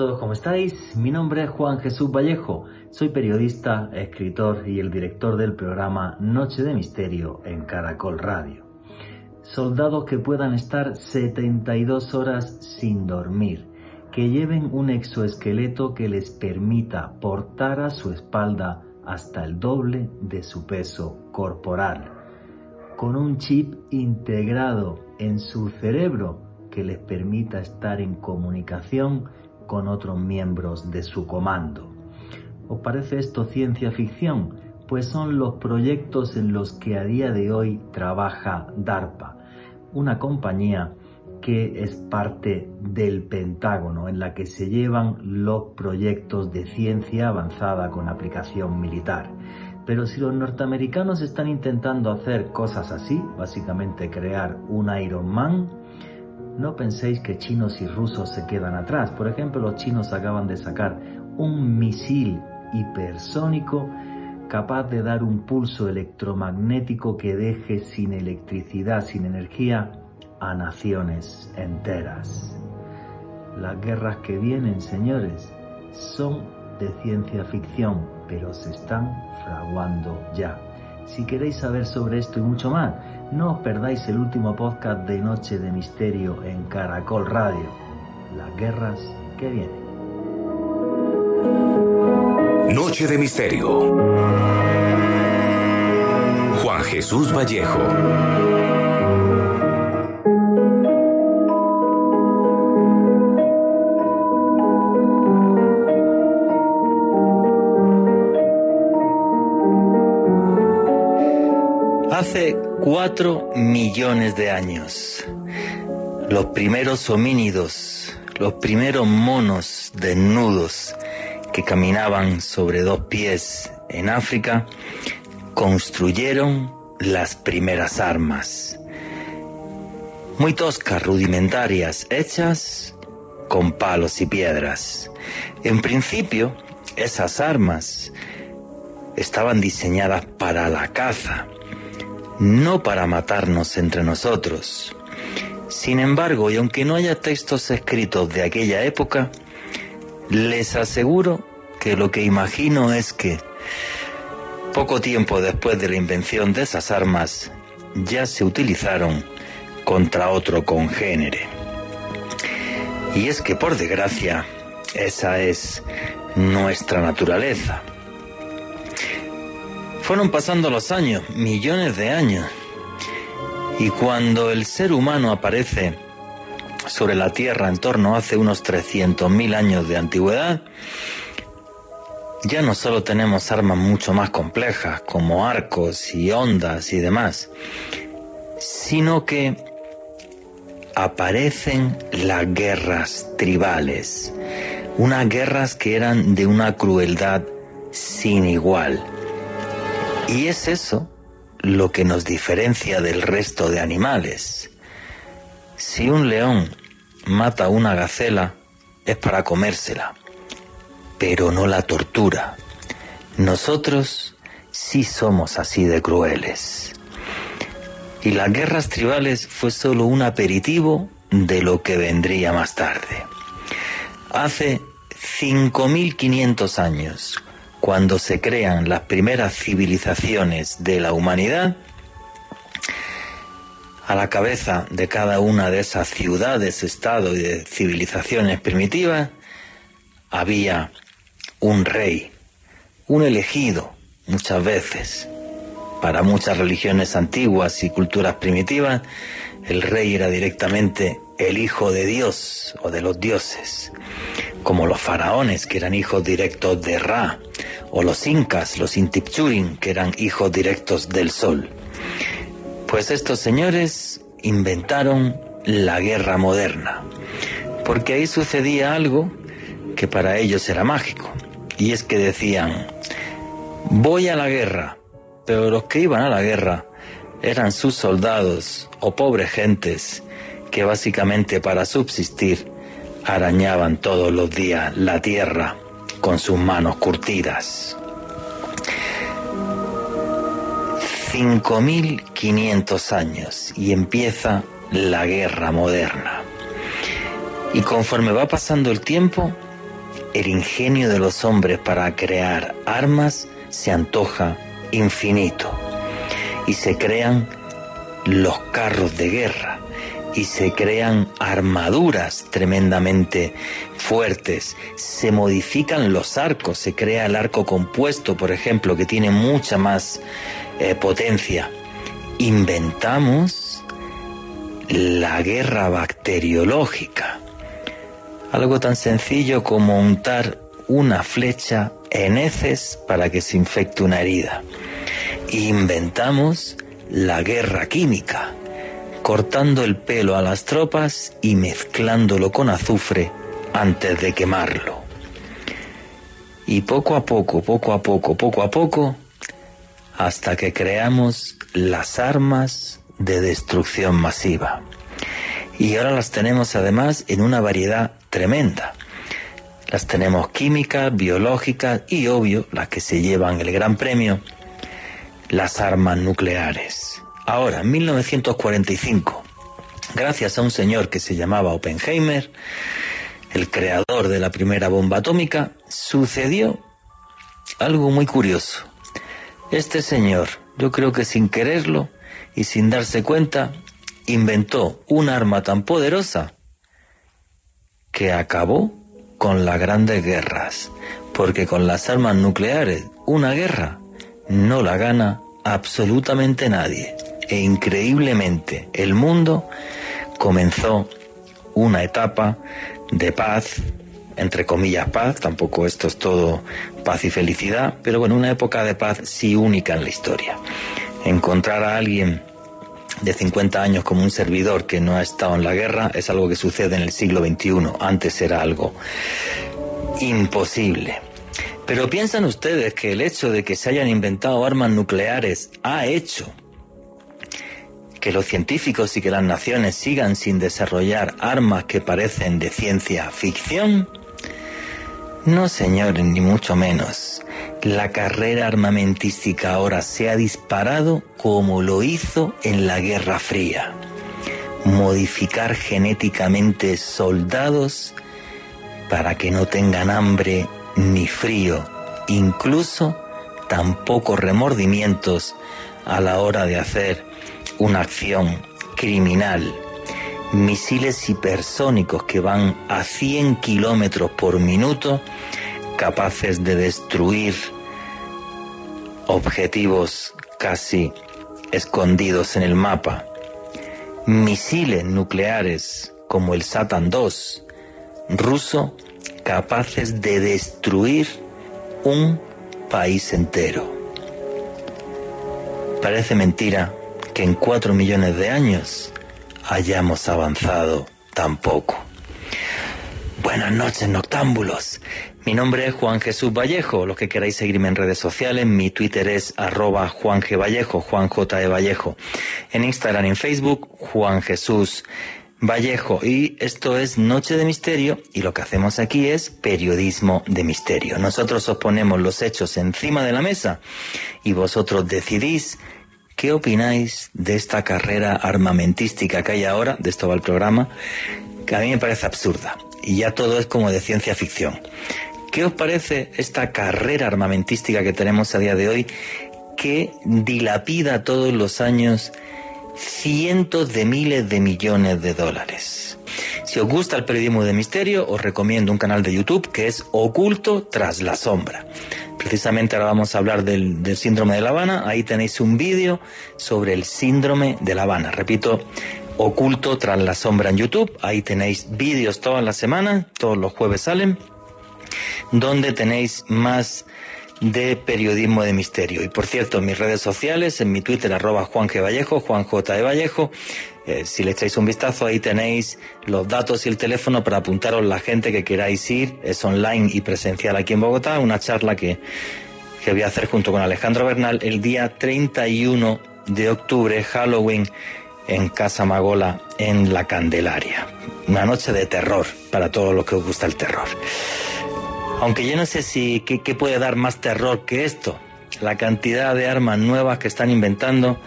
todos, ¿cómo estáis? Mi nombre es Juan Jesús Vallejo, soy periodista, escritor y el director del programa Noche de Misterio en Caracol Radio. Soldados que puedan estar 72 horas sin dormir, que lleven un exoesqueleto que les permita portar a su espalda hasta el doble de su peso corporal, con un chip integrado en su cerebro que les permita estar en comunicación con otros miembros de su comando. ¿Os parece esto ciencia ficción? Pues son los proyectos en los que a día de hoy trabaja DARPA, una compañía que es parte del Pentágono, en la que se llevan los proyectos de ciencia avanzada con aplicación militar. Pero si los norteamericanos están intentando hacer cosas así, básicamente crear un Iron Man, no penséis que chinos y rusos se quedan atrás. Por ejemplo, los chinos acaban de sacar un misil hipersónico capaz de dar un pulso electromagnético que deje sin electricidad, sin energía, a naciones enteras. Las guerras que vienen, señores, son de ciencia ficción, pero se están fraguando ya. Si queréis saber sobre esto y mucho más, no os perdáis el último podcast de Noche de Misterio en Caracol Radio. Las guerras que vienen. Noche de Misterio. Juan Jesús Vallejo. Hace cuatro millones de años, los primeros homínidos, los primeros monos desnudos que caminaban sobre dos pies en África, construyeron las primeras armas. Muy toscas, rudimentarias, hechas con palos y piedras. En principio, esas armas estaban diseñadas para la caza no para matarnos entre nosotros. Sin embargo, y aunque no haya textos escritos de aquella época, les aseguro que lo que imagino es que poco tiempo después de la invención de esas armas ya se utilizaron contra otro congénere. Y es que por desgracia, esa es nuestra naturaleza. Fueron pasando los años, millones de años. Y cuando el ser humano aparece sobre la Tierra en torno a hace unos 300.000 años de antigüedad, ya no solo tenemos armas mucho más complejas como arcos y ondas y demás, sino que aparecen las guerras tribales, unas guerras que eran de una crueldad sin igual. Y es eso lo que nos diferencia del resto de animales. Si un león mata a una gacela es para comérsela, pero no la tortura. Nosotros sí somos así de crueles. Y las guerras tribales fue solo un aperitivo de lo que vendría más tarde. Hace 5.500 años, cuando se crean las primeras civilizaciones de la humanidad, a la cabeza de cada una de esas ciudades, estados y de civilizaciones primitivas, había un rey, un elegido muchas veces. Para muchas religiones antiguas y culturas primitivas, el rey era directamente el hijo de Dios o de los dioses, como los faraones que eran hijos directos de Ra, o los incas, los Intipchurin, que eran hijos directos del sol. Pues estos señores inventaron la guerra moderna, porque ahí sucedía algo que para ellos era mágico, y es que decían, voy a la guerra, pero los que iban a la guerra eran sus soldados o pobres gentes que básicamente para subsistir arañaban todos los días la tierra con sus manos curtidas. 5.500 años y empieza la guerra moderna. Y conforme va pasando el tiempo, el ingenio de los hombres para crear armas se antoja infinito y se crean los carros de guerra y se crean armaduras tremendamente fuertes, se modifican los arcos, se crea el arco compuesto, por ejemplo, que tiene mucha más eh, potencia. Inventamos la guerra bacteriológica, algo tan sencillo como untar una flecha en heces para que se infecte una herida. Inventamos la guerra química, cortando el pelo a las tropas y mezclándolo con azufre antes de quemarlo. Y poco a poco, poco a poco, poco a poco, hasta que creamos las armas de destrucción masiva. Y ahora las tenemos además en una variedad tremenda. Las tenemos químicas, biológicas y, obvio, las que se llevan el gran premio, las armas nucleares. Ahora, en 1945, gracias a un señor que se llamaba Oppenheimer, el creador de la primera bomba atómica, sucedió algo muy curioso. Este señor, yo creo que sin quererlo y sin darse cuenta, inventó un arma tan poderosa que acabó con las grandes guerras, porque con las armas nucleares una guerra no la gana absolutamente nadie. E increíblemente el mundo comenzó una etapa de paz, entre comillas paz, tampoco esto es todo paz y felicidad, pero bueno, una época de paz sí única en la historia. Encontrar a alguien de 50 años como un servidor que no ha estado en la guerra es algo que sucede en el siglo XXI, antes era algo imposible. Pero piensan ustedes que el hecho de que se hayan inventado armas nucleares ha hecho que los científicos y que las naciones sigan sin desarrollar armas que parecen de ciencia ficción? No, señores, ni mucho menos. La carrera armamentística ahora se ha disparado como lo hizo en la Guerra Fría. Modificar genéticamente soldados para que no tengan hambre ni frío, incluso tampoco remordimientos a la hora de hacer una acción criminal. Misiles hipersónicos que van a 100 kilómetros por minuto, capaces de destruir objetivos casi escondidos en el mapa. Misiles nucleares como el Satan II ruso capaces de destruir un país entero. Parece mentira que en cuatro millones de años hayamos avanzado tan poco. Buenas noches, noctámbulos. Mi nombre es Juan Jesús Vallejo. Los que queráis seguirme en redes sociales, mi Twitter es arroba Juan G. Vallejo, Juan J. E. Vallejo. En Instagram y en Facebook, Juan Jesús Vallejo y esto es Noche de Misterio y lo que hacemos aquí es periodismo de misterio. Nosotros os ponemos los hechos encima de la mesa y vosotros decidís qué opináis de esta carrera armamentística que hay ahora, de esto va el programa, que a mí me parece absurda y ya todo es como de ciencia ficción. ¿Qué os parece esta carrera armamentística que tenemos a día de hoy que dilapida todos los años cientos de miles de millones de dólares. Si os gusta el periodismo de misterio, os recomiendo un canal de YouTube que es Oculto tras la sombra. Precisamente ahora vamos a hablar del, síndrome de La Habana. Ahí tenéis un vídeo sobre el síndrome de La Habana. Repito, Oculto tras la sombra en YouTube. Ahí tenéis vídeos todas las semanas, todos los jueves salen, donde tenéis más de periodismo de misterio. Y por cierto, en mis redes sociales, en mi Twitter, arroba Juan G. Vallejo, Juan J. Vallejo, eh, si le echáis un vistazo, ahí tenéis los datos y el teléfono para apuntaros la gente que queráis ir. Es online y presencial aquí en Bogotá, una charla que, que voy a hacer junto con Alejandro Bernal el día 31 de octubre, Halloween, en Casa Magola, en La Candelaria. Una noche de terror para todos los que os gusta el terror. Aunque yo no sé si qué, puede dar más terror que esto. La cantidad de armas nuevas que están inventando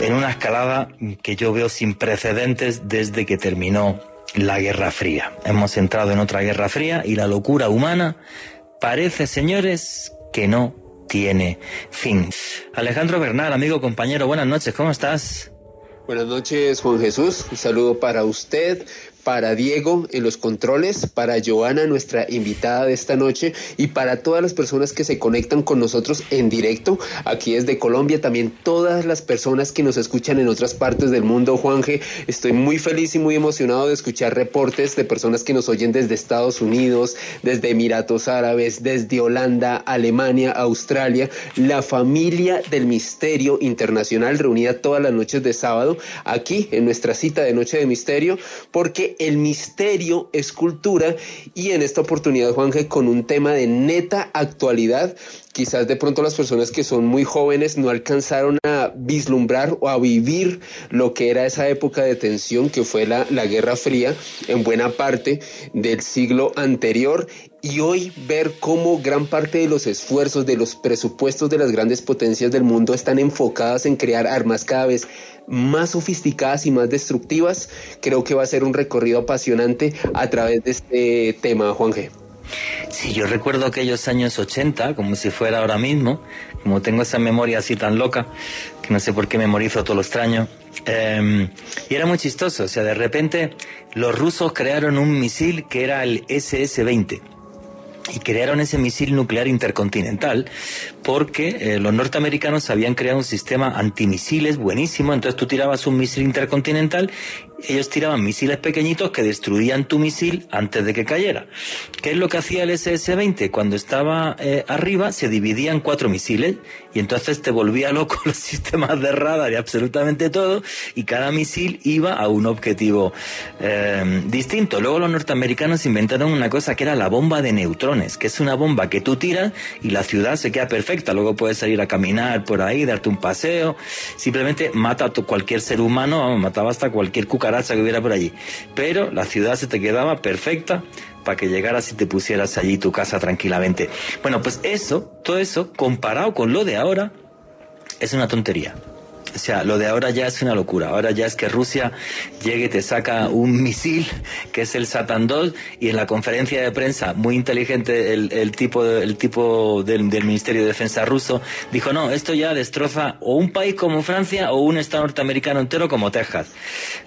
en una escalada que yo veo sin precedentes desde que terminó la Guerra Fría. Hemos entrado en otra Guerra Fría y la locura humana parece, señores, que no tiene fin. Alejandro Bernal, amigo, compañero, buenas noches, ¿cómo estás? Buenas noches, Juan Jesús. Un saludo para usted, para Diego en los controles, para Joana, nuestra invitada de esta noche, y para todas las personas que se conectan con nosotros en directo aquí desde Colombia, también todas las personas que nos escuchan en otras partes del mundo, Juanje. Estoy muy feliz y muy emocionado de escuchar reportes de personas que nos oyen desde Estados Unidos, desde Emiratos Árabes, desde Holanda, Alemania, Australia, la familia del misterio internacional reunida todas las noches de sábado aquí en nuestra cita de Noche de Misterio, porque el misterio es cultura. Y en esta oportunidad, Juanje, con un tema de neta actualidad, quizás de pronto las personas que son muy jóvenes no alcanzaron a vislumbrar o a vivir lo que era esa época de tensión que fue la, la Guerra Fría en buena parte del siglo anterior. Y hoy ver cómo gran parte de los esfuerzos de los presupuestos de las grandes potencias del mundo están enfocadas en crear armas cada vez más sofisticadas y más destructivas, creo que va a ser un recorrido apasionante a través de este tema, Juan G. Sí, yo recuerdo aquellos años 80, como si fuera ahora mismo, como tengo esa memoria así tan loca, que no sé por qué memorizo todo lo extraño. Em, y era muy chistoso, o sea, de repente los rusos crearon un misil que era el SS-20 y crearon ese misil nuclear intercontinental porque eh, los norteamericanos habían creado un sistema antimisiles buenísimo, entonces tú tirabas un misil intercontinental ellos tiraban misiles pequeñitos que destruían tu misil antes de que cayera. ¿Qué es lo que hacía el SS-20? Cuando estaba eh, arriba se dividían cuatro misiles y entonces te volvía loco los sistemas de radar y absolutamente todo y cada misil iba a un objetivo eh, distinto. Luego los norteamericanos inventaron una cosa que era la bomba de neutrones, que es una bomba que tú tiras y la ciudad se queda perfecta. Luego puedes salir a caminar por ahí, darte un paseo, simplemente mata a cualquier ser humano, mataba hasta cualquier cucaracha que hubiera por allí. Pero la ciudad se te quedaba perfecta para que llegaras y te pusieras allí tu casa tranquilamente. Bueno, pues eso, todo eso, comparado con lo de ahora, es una tontería. O sea, lo de ahora ya es una locura. Ahora ya es que Rusia llegue y te saca un misil, que es el Satan 2, y en la conferencia de prensa, muy inteligente el, tipo, el tipo del, Ministerio de Defensa ruso, dijo, no, esto ya destroza o un país como Francia o un Estado norteamericano entero como Texas.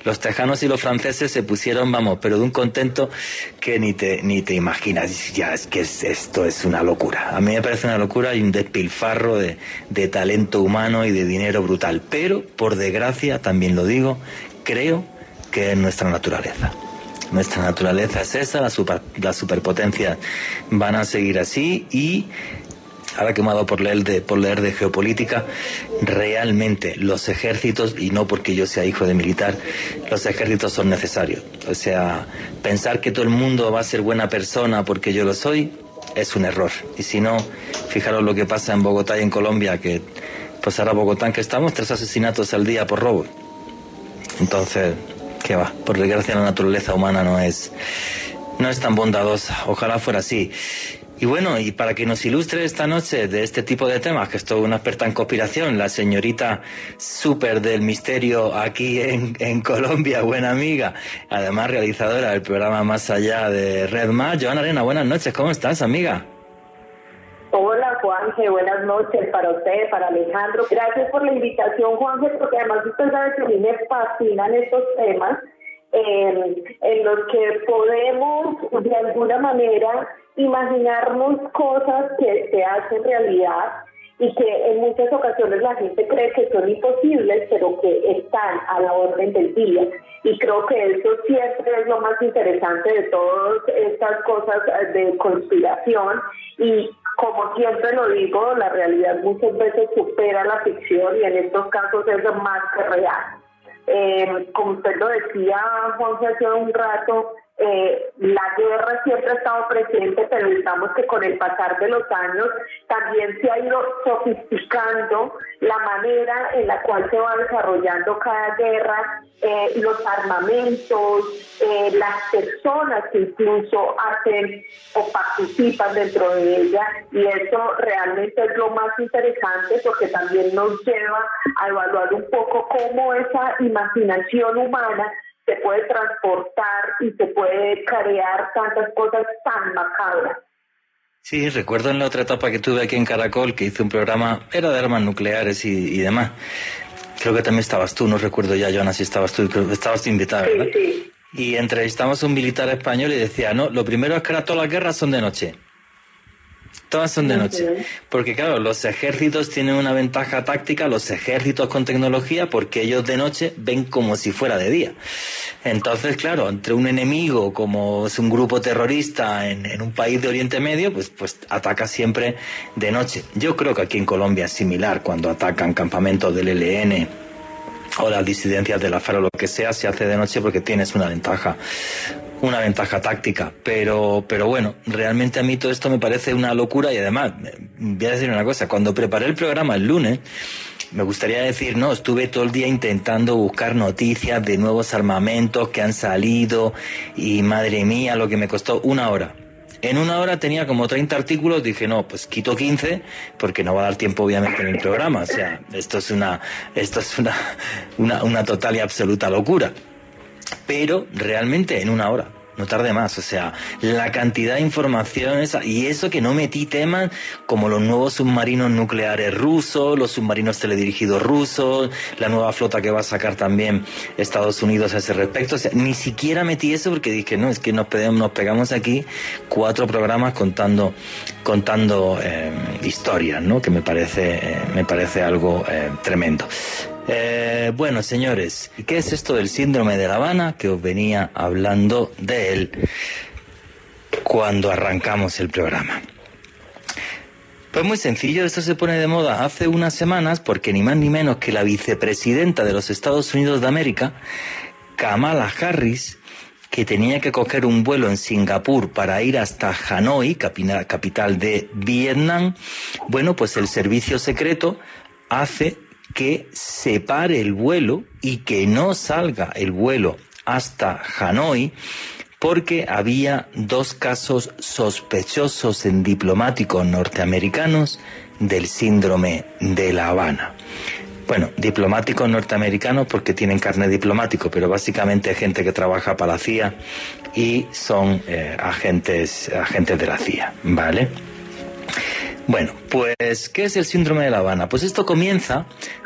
Los tejanos y los franceses se pusieron, vamos, pero de un contento que ni te, ni te imaginas. Ya es que esto es una locura. A mí me parece una locura y un despilfarro de, de talento humano y de dinero brutal por desgracia, también lo digo, creo que es nuestra naturaleza. Nuestra naturaleza es esa, las, superpotencias van a seguir así y ahora que por leer, de, por leer de geopolítica, realmente los ejércitos, y no porque yo sea hijo de militar, los ejércitos son necesarios. O sea, pensar que todo el mundo va a ser buena persona porque yo lo soy, es un error. Y si no, fijaros lo que pasa en Bogotá y en Colombia, que pues ahora Bogotá que estamos, tres asesinatos al día por robo. Entonces, ¿qué va? Por desgracia la naturaleza humana no es, no es tan bondadosa. Ojalá fuera así. Y bueno, y para que nos ilustre esta noche de este tipo de temas, que es una experta en conspiración, la señorita súper del misterio aquí en, en, Colombia, buena amiga, además realizadora del programa Más Allá de Red Más, Joana Arena, buenas noches, ¿cómo estás, amiga? Hola Juanje, buenas noches para usted, para Alejandro. Gracias por la invitación Juanje, porque además usted sabe que a mí me fascinan estos temas eh, en los que podemos de alguna manera imaginarnos cosas que se hacen realidad y que en muchas ocasiones la gente cree que son imposibles, pero que están a la orden del día. Y creo que eso siempre es lo más interesante de todas estas cosas de conspiración. Y como siempre lo digo, la realidad muchas veces supera la ficción y en estos casos es más que real. Eh, como usted lo decía, Juan, hace un rato, eh, la guerra siempre ha estado presente, pero digamos que con el pasar de los años también se ha ido sofisticando la manera en la cual se va desarrollando cada guerra, eh, los armamentos, eh, las personas que incluso hacen o participan dentro de ella y eso realmente es lo más interesante porque también nos lleva a evaluar un poco cómo esa imaginación humana se puede transportar y se puede crear tantas cosas tan macabras. Sí, recuerdo en la otra etapa que tuve aquí en Caracol que hice un programa, era de armas nucleares y, demás. Creo que también estabas tú, no recuerdo ya, Joana, si estabas tú, estabas tú invitada, ¿verdad? Sí, sí. Y entrevistamos a un militar español y decía, no, lo primero es que ahora todas las guerras son de noche. Todas son de noche. Porque claro, los ejércitos tienen una ventaja táctica, los ejércitos con tecnología, porque ellos de noche ven como si fuera de día. Entonces, claro, entre un enemigo como es un grupo terrorista en, un país de Oriente Medio, pues, pues ataca siempre de noche. Yo creo que aquí en Colombia es similar, cuando atacan campamentos del ELN o las disidencias de la FARC o lo que sea, se hace de noche porque tienes una ventaja una ventaja táctica. Pero, pero bueno, realmente a mí todo esto me parece una locura y además, voy a decir una cosa, cuando preparé el programa el lunes, me gustaría decir, no, estuve todo el día intentando buscar noticias de nuevos armamentos que han salido y madre mía, lo que me costó una hora. En una hora tenía como 30 artículos, dije, no, pues quito 15 porque no va a dar tiempo obviamente en el programa. O sea, esto es una, esto es una, una, una total y absoluta locura pero realmente en una hora no tarde más. O sea, la cantidad de información esa, y eso que no metí temas como los nuevos submarinos nucleares rusos, los submarinos teledirigidos rusos, la nueva flota que va a sacar también Estados Unidos a ese respecto. O sea, ni siquiera metí eso porque dije, no, es que nos, pegamos, nos pegamos aquí cuatro programas contando, contando eh, historias, ¿no? Que me parece, eh, me parece algo eh, tremendo. Eh, bueno, señores, ¿qué es esto del síndrome de La Habana que os venía hablando de él cuando arrancamos el programa? Pues muy sencillo, esto se pone de moda hace unas semanas porque ni más ni menos que la vicepresidenta de los Estados Unidos de América, Kamala Harris, que tenía que coger un vuelo en Singapur para ir hasta Hanoi, capital de Vietnam, bueno, pues el servicio secreto hace que separe el vuelo y que no salga el vuelo hasta Hanoi porque había dos casos sospechosos en diplomáticos norteamericanos del síndrome de La Habana. Bueno, diplomáticos norteamericanos porque tienen carne diplomático, pero básicamente gente que trabaja para la CIA y son eh, agentes, agentes de la CIA, ¿vale? Bueno, pues, ¿qué es el síndrome de La Habana? Pues esto comienza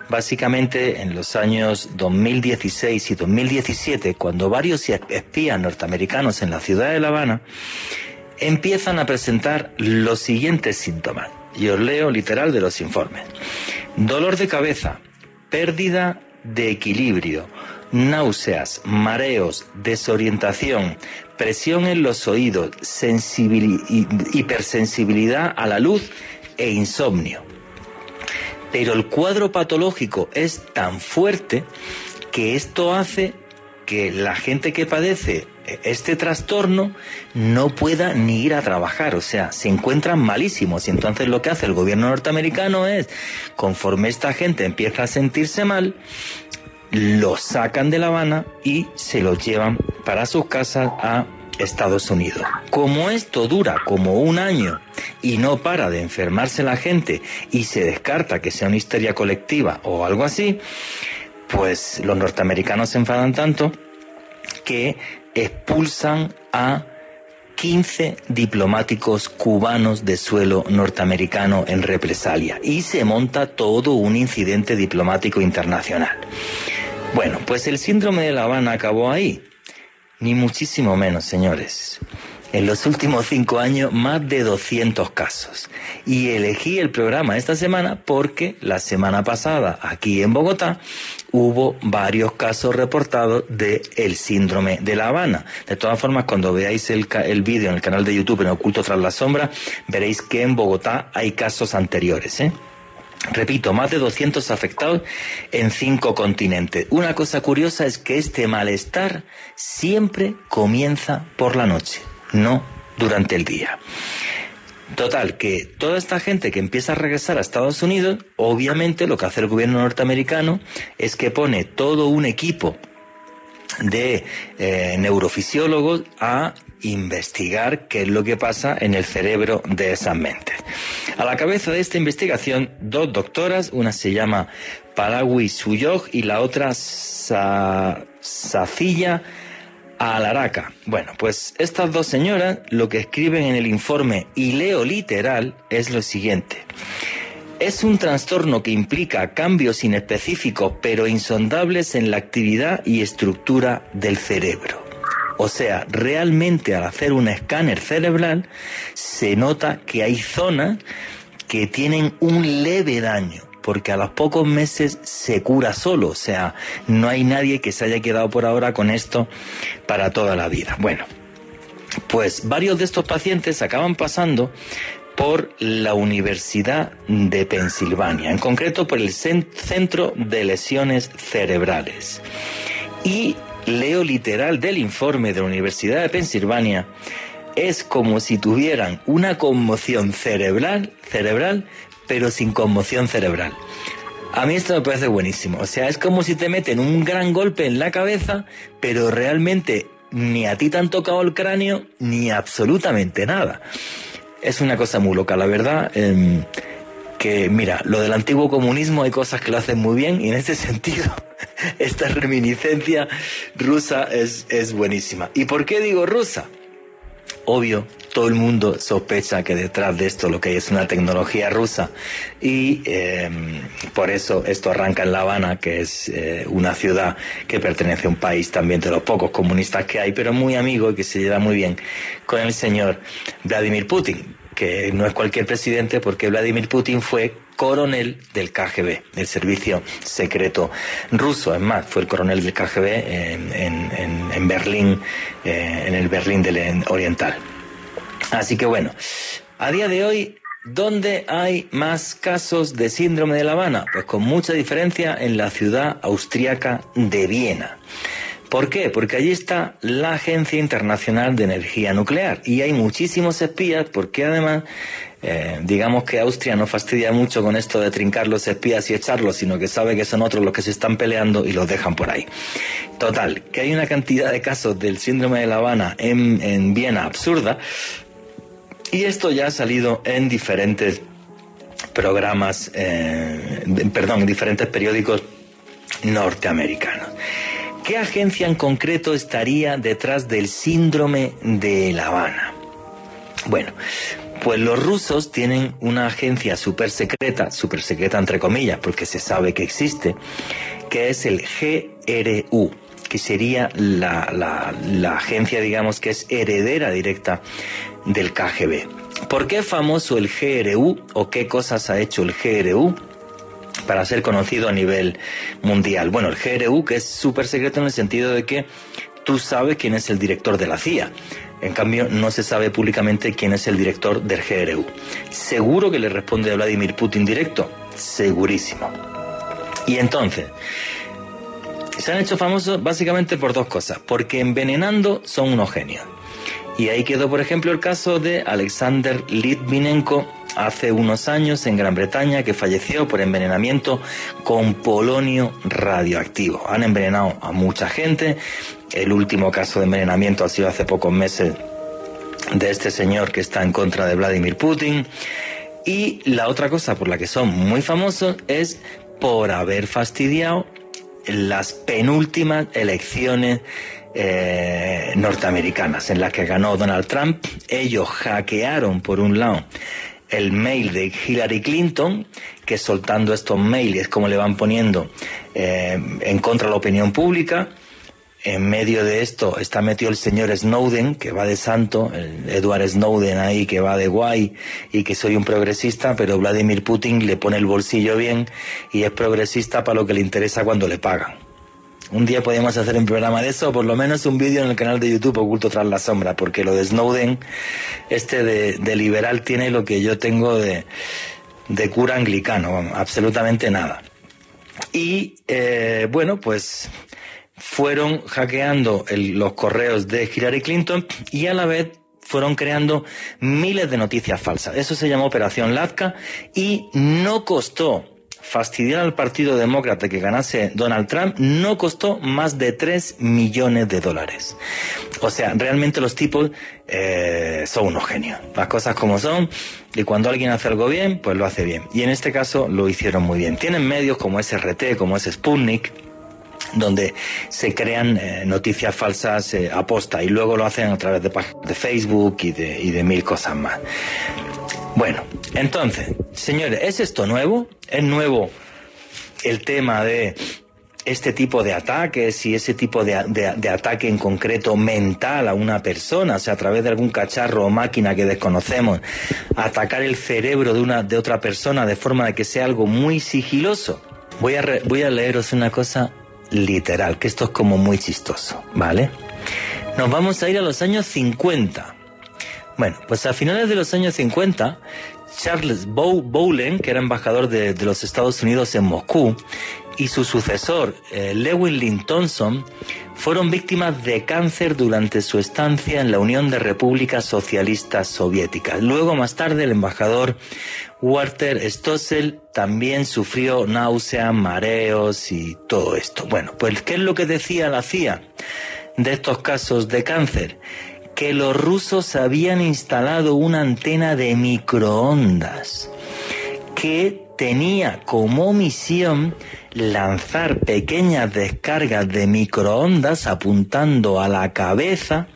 básicamente en los años 2016 y 2017, cuando varios espías norteamericanos en la ciudad de La Habana empiezan a presentar los siguientes síntomas. Y os leo literal de los informes. Dolor de cabeza, pérdida de equilibrio, náuseas, mareos, desorientación, presión en los oídos, hipersensibilidad a la luz e insomnio. Pero el cuadro patológico es tan fuerte que esto hace que la gente que padece este trastorno no pueda ni ir a trabajar, o sea, se encuentran malísimos y entonces lo que hace el gobierno norteamericano es, conforme esta gente empieza a sentirse mal, los sacan de La Habana y se los llevan para sus casas a Estados Unidos. Como esto dura como un año y no para de enfermarse la gente y se descarta que sea una histeria colectiva o algo así, pues los norteamericanos se enfadan tanto que expulsan a 15 diplomáticos cubanos de suelo norteamericano en represalia y se monta todo un incidente diplomático internacional. Bueno, pues el síndrome de La Habana acabó ahí. Ni muchísimo menos, señores. En los últimos cinco años, más de 200 casos. Y elegí el programa esta semana porque la semana pasada, aquí en Bogotá, hubo varios casos reportados de el síndrome de La Habana. De todas formas, cuando veáis el, el vídeo en el canal de YouTube en Oculto tras la sombra, veréis que en Bogotá hay casos anteriores, ¿eh? Repito, más de 200 afectados en cinco continentes. Una cosa curiosa es que este malestar siempre comienza por la noche, no durante el día. Total, que toda esta gente que empieza a regresar a Estados Unidos, obviamente lo que hace el gobierno norteamericano es que pone todo un equipo de eh, neurofisiólogos a investigar qué es lo que pasa en el cerebro de esas mentes. A la cabeza de esta investigación, dos doctoras, una se llama Palawi Suyog y la otra Sa Sacilla Alaraca. Bueno, pues estas dos señoras lo que escriben en el informe, y leo literal, es lo siguiente. Es un trastorno que implica cambios inespecíficos pero insondables en la actividad y estructura del cerebro. O sea, realmente al hacer un escáner cerebral se nota que hay zonas que tienen un leve daño, porque a los pocos meses se cura solo, o sea, no hay nadie que se haya quedado por ahora con esto para toda la vida. Bueno, pues varios de estos pacientes acaban pasando por la Universidad de Pensilvania, en concreto por el Centro de Lesiones Cerebrales. Y leo literal del informe de la Universidad de Pensilvania, es como si tuvieran una conmoción cerebral, cerebral, pero sin conmoción cerebral. A mí esto me parece buenísimo. O sea, es como si te meten un gran golpe en la cabeza, pero realmente ni a ti te han tocado el cráneo, ni absolutamente nada es una cosa muy loca, la verdad. Em, que mira, lo del antiguo comunismo hay cosas que lo hacen muy bien y en ese sentido esta reminiscencia rusa es, es buenísima. ¿Y por qué digo rusa? Obvio, todo el mundo sospecha que detrás de esto lo que hay es una tecnología rusa y em, por eso esto arranca en La Habana, que es eh, una ciudad que pertenece a un país también de los pocos comunistas que hay, pero muy amigo y que se lleva muy bien con el señor Vladimir Putin, que no es cualquier presidente porque Vladimir Putin fue coronel del KGB, del servicio secreto ruso. Es más, fue el coronel del KGB en, Berlín, eh, en el Berlín del Oriental. Así que bueno, a día de hoy, ¿dónde hay más casos de síndrome de La Habana? Pues con mucha diferencia en la ciudad austriaca de Viena. ¿Por qué? Porque allí está la Agencia Internacional de Energía Nuclear y hay muchísimos espías porque además eh, digamos que Austria no fastidia mucho con esto de trincar los espías y echarlos, sino que sabe que son otros los que se están peleando y los dejan por ahí. Total, que hay una cantidad de casos del síndrome de La Habana en, en Viena absurda, y esto ya ha salido en diferentes programas, eh, perdón, en diferentes periódicos norteamericanos. ¿Qué agencia en concreto estaría detrás del síndrome de La Habana? Bueno, pues los rusos tienen una agencia súper secreta, súper secreta entre comillas, porque se sabe que existe, que es el GRU, que sería la, la, agencia, digamos, que es heredera directa del KGB. ¿Por qué es famoso el GRU o qué cosas ha hecho el GRU? Para ser conocido a nivel mundial. Bueno, el GRU, que es súper secreto en el sentido de que tú sabes quién es el director de la CIA. En cambio, no se sabe públicamente quién es el director del GRU. ¿Seguro que le responde a Vladimir Putin directo? Segurísimo. Y entonces, se han hecho famosos básicamente por dos cosas. Porque envenenando son unos genios. Y ahí quedó, por ejemplo, el caso de Alexander Litvinenko hace unos años en Gran Bretaña que falleció por envenenamiento con polonio radioactivo. Han envenenado a mucha gente. El último caso de envenenamiento ha sido hace pocos meses de este señor que está en contra de Vladimir Putin. Y la otra cosa por la que son muy famosos es por haber fastidiado las penúltimas elecciones eh, norteamericanas en las que ganó Donald Trump. Ellos hackearon, por un lado, el mail de Hillary Clinton, que soltando estos mails como le van poniendo eh, en contra de la opinión pública. En medio de esto está metido el señor Snowden, que va de santo, el Edward Snowden ahí, que va de guay y que soy un progresista, pero Vladimir Putin le pone el bolsillo bien y es progresista para lo que le interesa cuando le pagan. Un día podemos hacer un programa de eso, por lo menos un vídeo en el canal de YouTube oculto tras la sombra, porque lo de Snowden, este de, liberal, tiene lo que yo tengo de, cura anglicano, absolutamente nada. Y eh, bueno, pues fueron hackeando los correos de Hillary Clinton y a la vez fueron creando miles de noticias falsas. Eso se llamó Operación Lazca y no costó fastidiar al Partido Demócrata que ganase Donald Trump no costó más de 3 millones de dólares. O sea, realmente los tipos eh, son unos genios. Las cosas como son, y cuando alguien hace algo bien, pues lo hace bien. Y en este caso lo hicieron muy bien. Tienen medios como SRT, como es Sputnik, donde se crean eh, noticias falsas eh, aposta y luego lo hacen a través de, de Facebook y de mil cosas más. Bueno, entonces, señores, ¿es esto nuevo? ¿Es nuevo el tema de este tipo de ataques y ese tipo de, ataque en concreto mental a una persona, o sea, a través de algún cacharro o máquina que desconocemos, atacar el cerebro de, una, de otra persona de forma de que sea algo muy sigiloso? Voy a, voy a leeros una cosa literal, que esto es como muy chistoso, ¿vale? Nos vamos a ir a los años 50. Bueno, pues a finales de los años 50, Charles Bowlen, que era embajador de, los Estados Unidos en Moscú, y su sucesor, eh, Lewin Lynn Thompson, fueron víctimas de cáncer durante su estancia en la Unión de Repúblicas Socialistas Soviéticas. Luego, más tarde, el embajador Walter Stossel también sufrió náuseas, mareos y todo esto. Bueno, pues ¿qué es lo que decía la CIA de estos casos de cáncer? Que los rusos habían instalado una antena de microondas que tenía como misión lanzar pequeñas descargas de microondas apuntando a la cabeza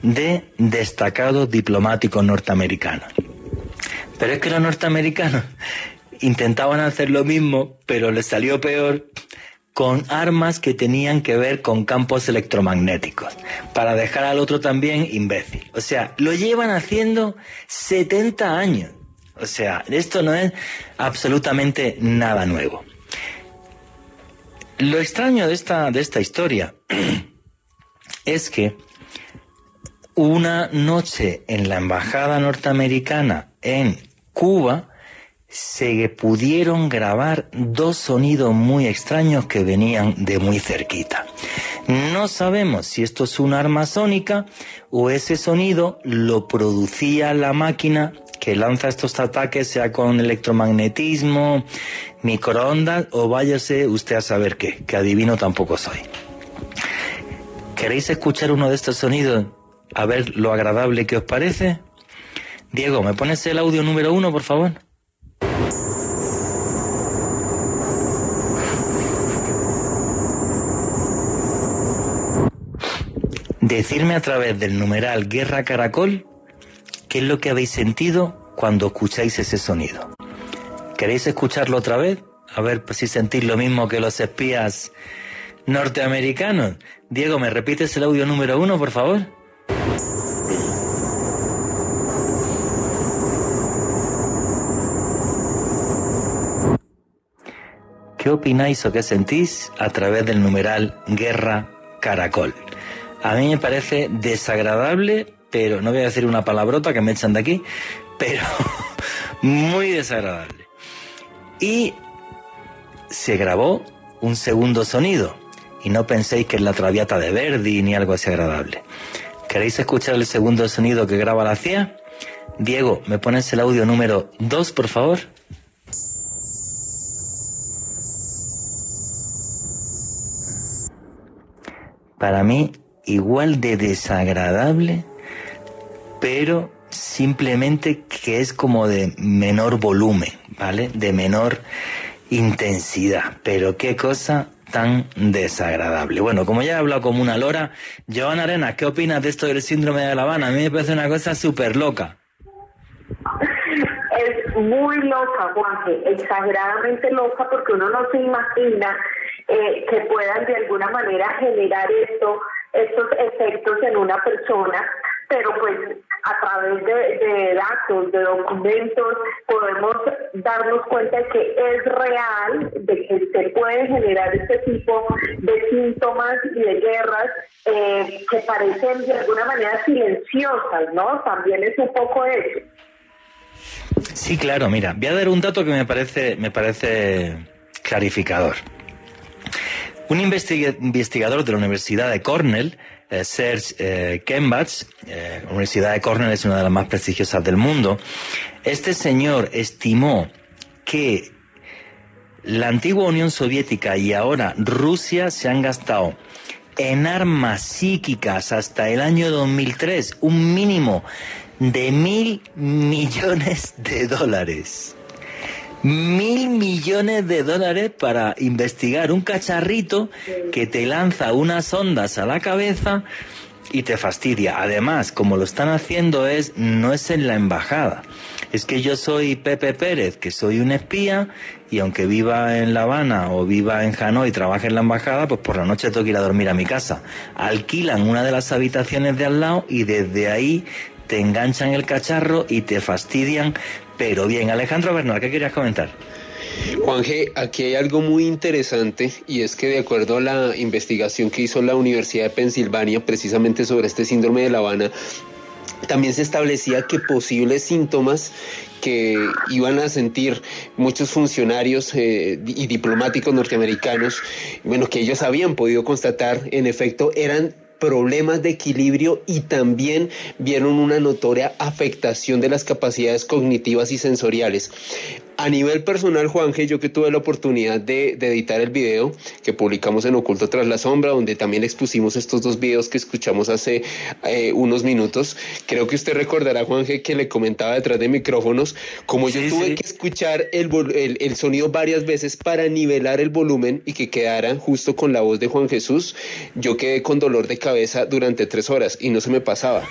de destacados diplomáticos norteamericanos. Pero es que los norteamericanos intentaban hacer lo mismo, pero les salió peor con armas que tenían que ver con campos electromagnéticos, para dejar al otro también imbécil. O sea, lo llevan haciendo 70 años. O sea, esto no es absolutamente nada nuevo. Lo extraño de esta, de esta historia es que una noche en la embajada norteamericana en Cuba se pudieron grabar dos sonidos muy extraños que venían de muy cerquita. No sabemos si esto es una arma sónica o ese sonido lo producía la máquina que lanza estos ataques, sea con electromagnetismo, microondas o váyase usted a saber qué, que adivino tampoco soy. ¿Queréis escuchar uno de estos sonidos? A ver lo agradable que os parece. Diego, ¿me pones el audio número uno, por favor? Decirme a través del numeral Guerra Caracol qué es lo que habéis sentido cuando escucháis ese sonido. ¿Queréis escucharlo otra vez? A ver si sentís lo mismo que los espías norteamericanos. Diego, ¿me repites el audio número uno, por favor? ¿Qué opináis o qué sentís a través del numeral Guerra Caracol? A mí me parece desagradable, pero no voy a decir una palabrota que me echan de aquí, pero muy desagradable. Y se grabó un segundo sonido, y no penséis que es la traviata de Verdi ni algo así agradable. ¿Queréis escuchar el segundo sonido que graba la CIA? Diego, ¿me pones el audio número 2, por favor? para mí igual de desagradable, pero simplemente que es como de menor volumen, ¿vale? De menor intensidad. Pero qué cosa tan desagradable. Bueno, como ya he hablado como una lora, Joana Arena, ¿qué opinas de esto del síndrome de La Habana? A mí me parece una cosa súper loca. Es muy loca, Juanje, exageradamente loca porque uno no se imagina eh, que puedan de alguna manera generar esto, estos efectos en una persona, pero pues a través de, datos, de documentos, podemos darnos cuenta de que es real, de que se puede generar este tipo de síntomas y de guerras eh, que parecen de alguna manera silenciosas, ¿no? También es un poco eso. Sí, claro, mira, voy a dar un dato que me parece, me parece clarificador. Un investigador de la Universidad de Cornell, eh, Serge eh, eh, la Universidad de Cornell es una de las más prestigiosas del mundo, este señor estimó que la antigua Unión Soviética y ahora Rusia se han gastado en armas psíquicas hasta el año 2003 un mínimo de mil millones de dólares. Mil millones de dólares para investigar un cacharrito que te lanza unas ondas a la cabeza y te fastidia. Además, como lo están haciendo es, no es en la embajada. Es que yo soy Pepe Pérez, que soy un espía, y aunque viva en La Habana o viva en Hanoi y trabaje en la embajada, pues por la noche tengo que ir a dormir a mi casa. Alquilan una de las habitaciones de al lado y desde ahí te enganchan el cacharro y te fastidian. Pero bien, Alejandro Bernal, ¿qué querías comentar? Juan G, aquí hay algo muy interesante y es que de acuerdo a la investigación que hizo la Universidad de Pensilvania precisamente sobre este síndrome de La Habana, también se establecía que posibles síntomas que iban a sentir muchos funcionarios eh, y diplomáticos norteamericanos, bueno, que ellos habían podido constatar, en efecto, eran problemas de equilibrio y también vieron una notoria afectación de las capacidades cognitivas y sensoriales. A nivel personal, Juanje, yo que tuve la oportunidad de, editar el video que publicamos en Oculto tras la sombra, donde también expusimos estos dos videos que escuchamos hace eh, unos minutos, creo que usted recordará, Juanje, que le comentaba detrás de micrófonos, como yo tuve que escuchar el, el, el sonido varias veces para nivelar el volumen y que quedara justo con la voz de Juan Jesús, yo quedé con dolor de cabeza durante tres horas y no se me pasaba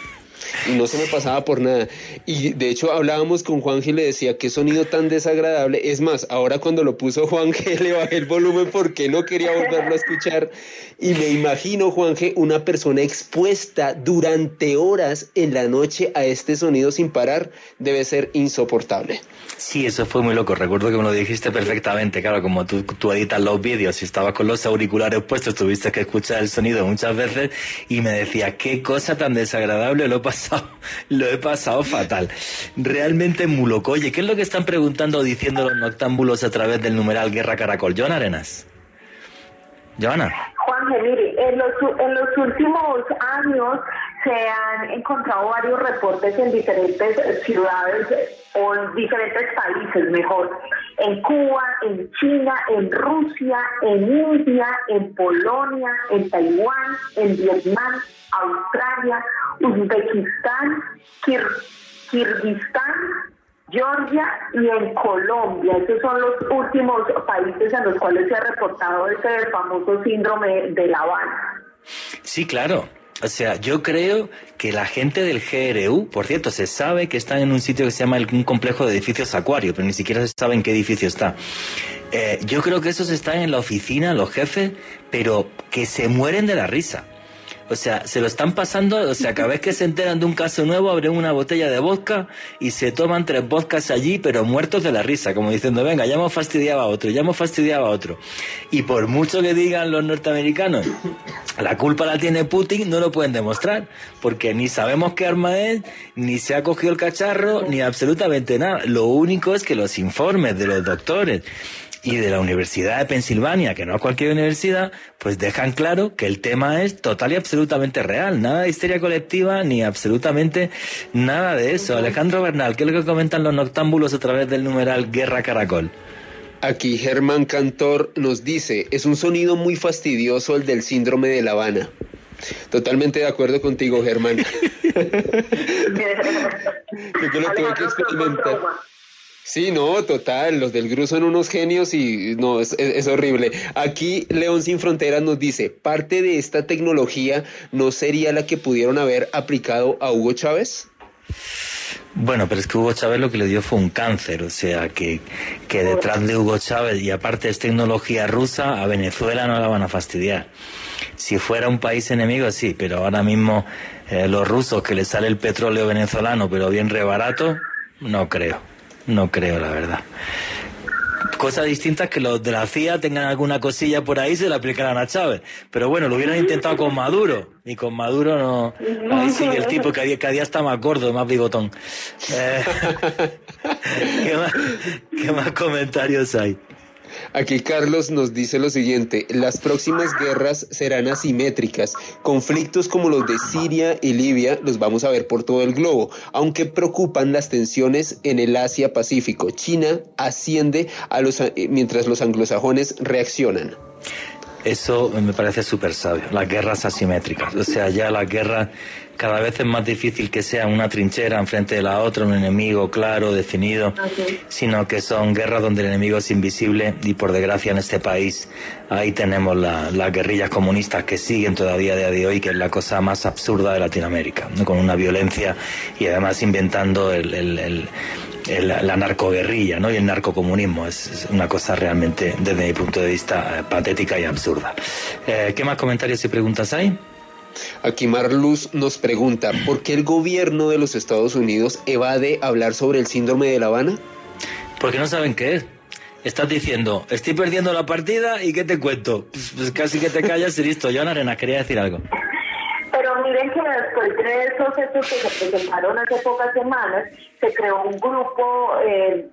y no se me pasaba por nada. Y de hecho hablábamos con Juan y le decía qué sonido tan desagradable. Es más, ahora cuando lo puso Juan le bajé el volumen porque no quería volverlo a escuchar. Y me imagino, Juan una persona expuesta durante horas en la noche a este sonido sin parar debe ser insoportable. Sí, eso fue muy loco. Recuerdo que me lo dijiste perfectamente. Claro, como tú, tú editas los vídeos y estabas con los auriculares puestos, tuviste que escuchar el sonido muchas veces y me decía, qué cosa tan desagradable lo he pasado, lo he pasado fatal. Realmente muy loco. Oye, ¿qué es lo que están preguntando o diciendo los noctámbulos a través del numeral Guerra Caracol? Joan Arenas. Joana. Juan, mire, en los, en los últimos años se han encontrado varios reportes en diferentes ciudades o en diferentes países, mejor, en Cuba, en China, en Rusia, en India, en Polonia, en Taiwán, en Vietnam, Australia, Uzbekistán, Kirguistán, Georgia y en Colombia. Esos son los últimos países en los cuales se ha reportado ese famoso síndrome de La Habana. Sí, claro. O sea, yo creo que la gente del GRU, por cierto, se sabe que están en un sitio que se llama un complejo de edificios acuario, pero ni siquiera se sabe en qué edificio está. Eh, yo creo que esos están en la oficina, los jefes, pero que se mueren de la risa. O sea, se lo están pasando, o sea, cada vez que se enteran de un caso nuevo, abren una botella de vodka y se toman tres vodkas allí, pero muertos de la risa, como diciendo, venga, ya hemos fastidiado a otro, ya hemos fastidiado a otro. Y por mucho que digan los norteamericanos, la culpa la tiene Putin, no lo pueden demostrar, porque ni sabemos qué arma es, ni se ha cogido el cacharro, ni absolutamente nada. Lo único es que los informes de los doctores y de la Universidad de Pensilvania, que no es cualquier universidad, pues dejan claro que el tema es total y absolutamente real. Nada de histeria colectiva ni absolutamente nada de eso. Alejandro Bernal, ¿qué es lo que comentan los noctámbulos a través del numeral Guerra Caracol? Aquí Germán Cantor nos dice, es un sonido muy fastidioso el del síndrome de La Habana. Totalmente de acuerdo contigo, Germán. Yo que lo tuve que experimentar. Sí, no, total, los del GRU son unos genios y no, es, horrible. Aquí León Sin Fronteras nos dice, parte de esta tecnología no sería la que pudieron haber aplicado a Hugo Chávez. Bueno, pero es que Hugo Chávez lo que le dio fue un cáncer, o sea que, que detrás de Hugo Chávez y aparte es tecnología rusa, a Venezuela no la van a fastidiar. Si fuera un país enemigo, sí, pero ahora mismo eh, los rusos que les sale el petróleo venezolano, pero bien rebarato, no creo. No creo, la verdad. Cosa distinta es que los de la CIA tengan alguna cosilla por ahí y se la aplicaran a Chávez. Pero bueno, lo hubieran intentado con Maduro. Y con Maduro no. Ahí sigue el tipo que cada día está más gordo, más bigotón. Eh, ¿qué, más, ¿Qué más comentarios hay? Aquí Carlos nos dice lo siguiente, las próximas guerras serán asimétricas, conflictos como los de Siria y Libia los vamos a ver por todo el globo, aunque preocupan las tensiones en el Asia-Pacífico. China asciende a los, eh, mientras los anglosajones reaccionan. Eso me parece súper sabio, las guerras asimétricas. O sea, ya la guerra cada vez es más difícil que sea una trinchera enfrente de la otra, un enemigo claro, definido, sino que son guerras donde el enemigo es invisible y por desgracia en este país ahí tenemos las guerrillas comunistas que siguen todavía a día de hoy, que es la cosa más absurda de Latinoamérica, con una violencia y además inventando el la narcoguerrilla ¿no? y el narcocomunismo. Es, una cosa realmente, desde mi punto de vista, eh, patética y absurda. Eh, ¿Qué más comentarios y preguntas hay? Aquí Marluz nos pregunta, ¿por qué el gobierno de los Estados Unidos evade hablar sobre el síndrome de La Habana? Porque no saben qué es. Estás diciendo, estoy perdiendo la partida y ¿qué te cuento? Pues, pues casi que te callas y listo. Joan Arena, quería decir algo. Pero miren que después de esos hechos que se presentaron hace pocas semanas, se creó un grupo eh,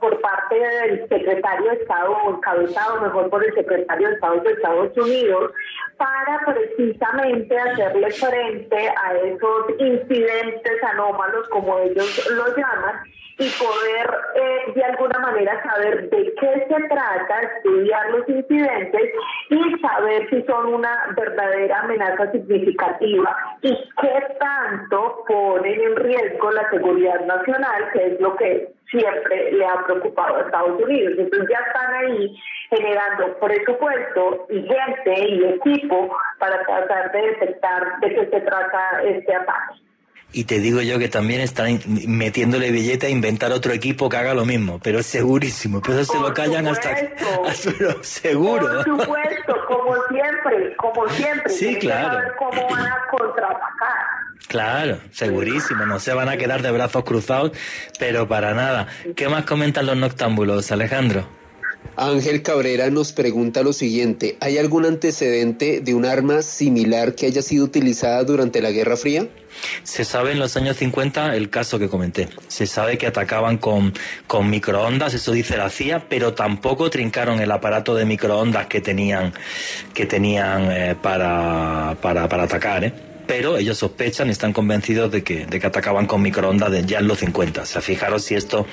por parte del secretario de Estado, encabezado mejor por el secretario de Estado de Estados Unidos, para precisamente hacerle frente a esos incidentes anómalos, como ellos lo llaman, y poder eh, de alguna manera saber de qué se trata, estudiar los incidentes y saber si son una verdadera amenaza significativa y qué tanto ponen en riesgo la seguridad nacional, que es lo que siempre le ha preocupado a Estados Unidos. Entonces ya están ahí generando presupuesto y gente y equipo para tratar de detectar de qué se trata este ataque. Y te digo yo que también están metiéndole billete a inventar otro equipo que haga lo mismo, pero es segurísimo. Pero eso se lo callan hasta, Pero seguro. Por supuesto, como siempre, como siempre. Sí, claro. cómo van a contraatacar. Claro, segurísimo, no se van a quedar de brazos cruzados, pero para nada. ¿Qué más comentan los noctámbulos, Alejandro? Ángel Cabrera nos pregunta lo siguiente, ¿hay algún antecedente de un arma similar que haya sido utilizada durante la Guerra Fría? Se sabe en los años 50 el caso que comenté. Se sabe que atacaban con, con microondas, eso dice la CIA, pero tampoco trincaron el aparato de microondas que tenían, que tenían eh, para, para, para atacar. ¿eh? Pero ellos sospechan y están convencidos de que, de que atacaban con microondas de ya en los 50. O sea, fijaros si esto,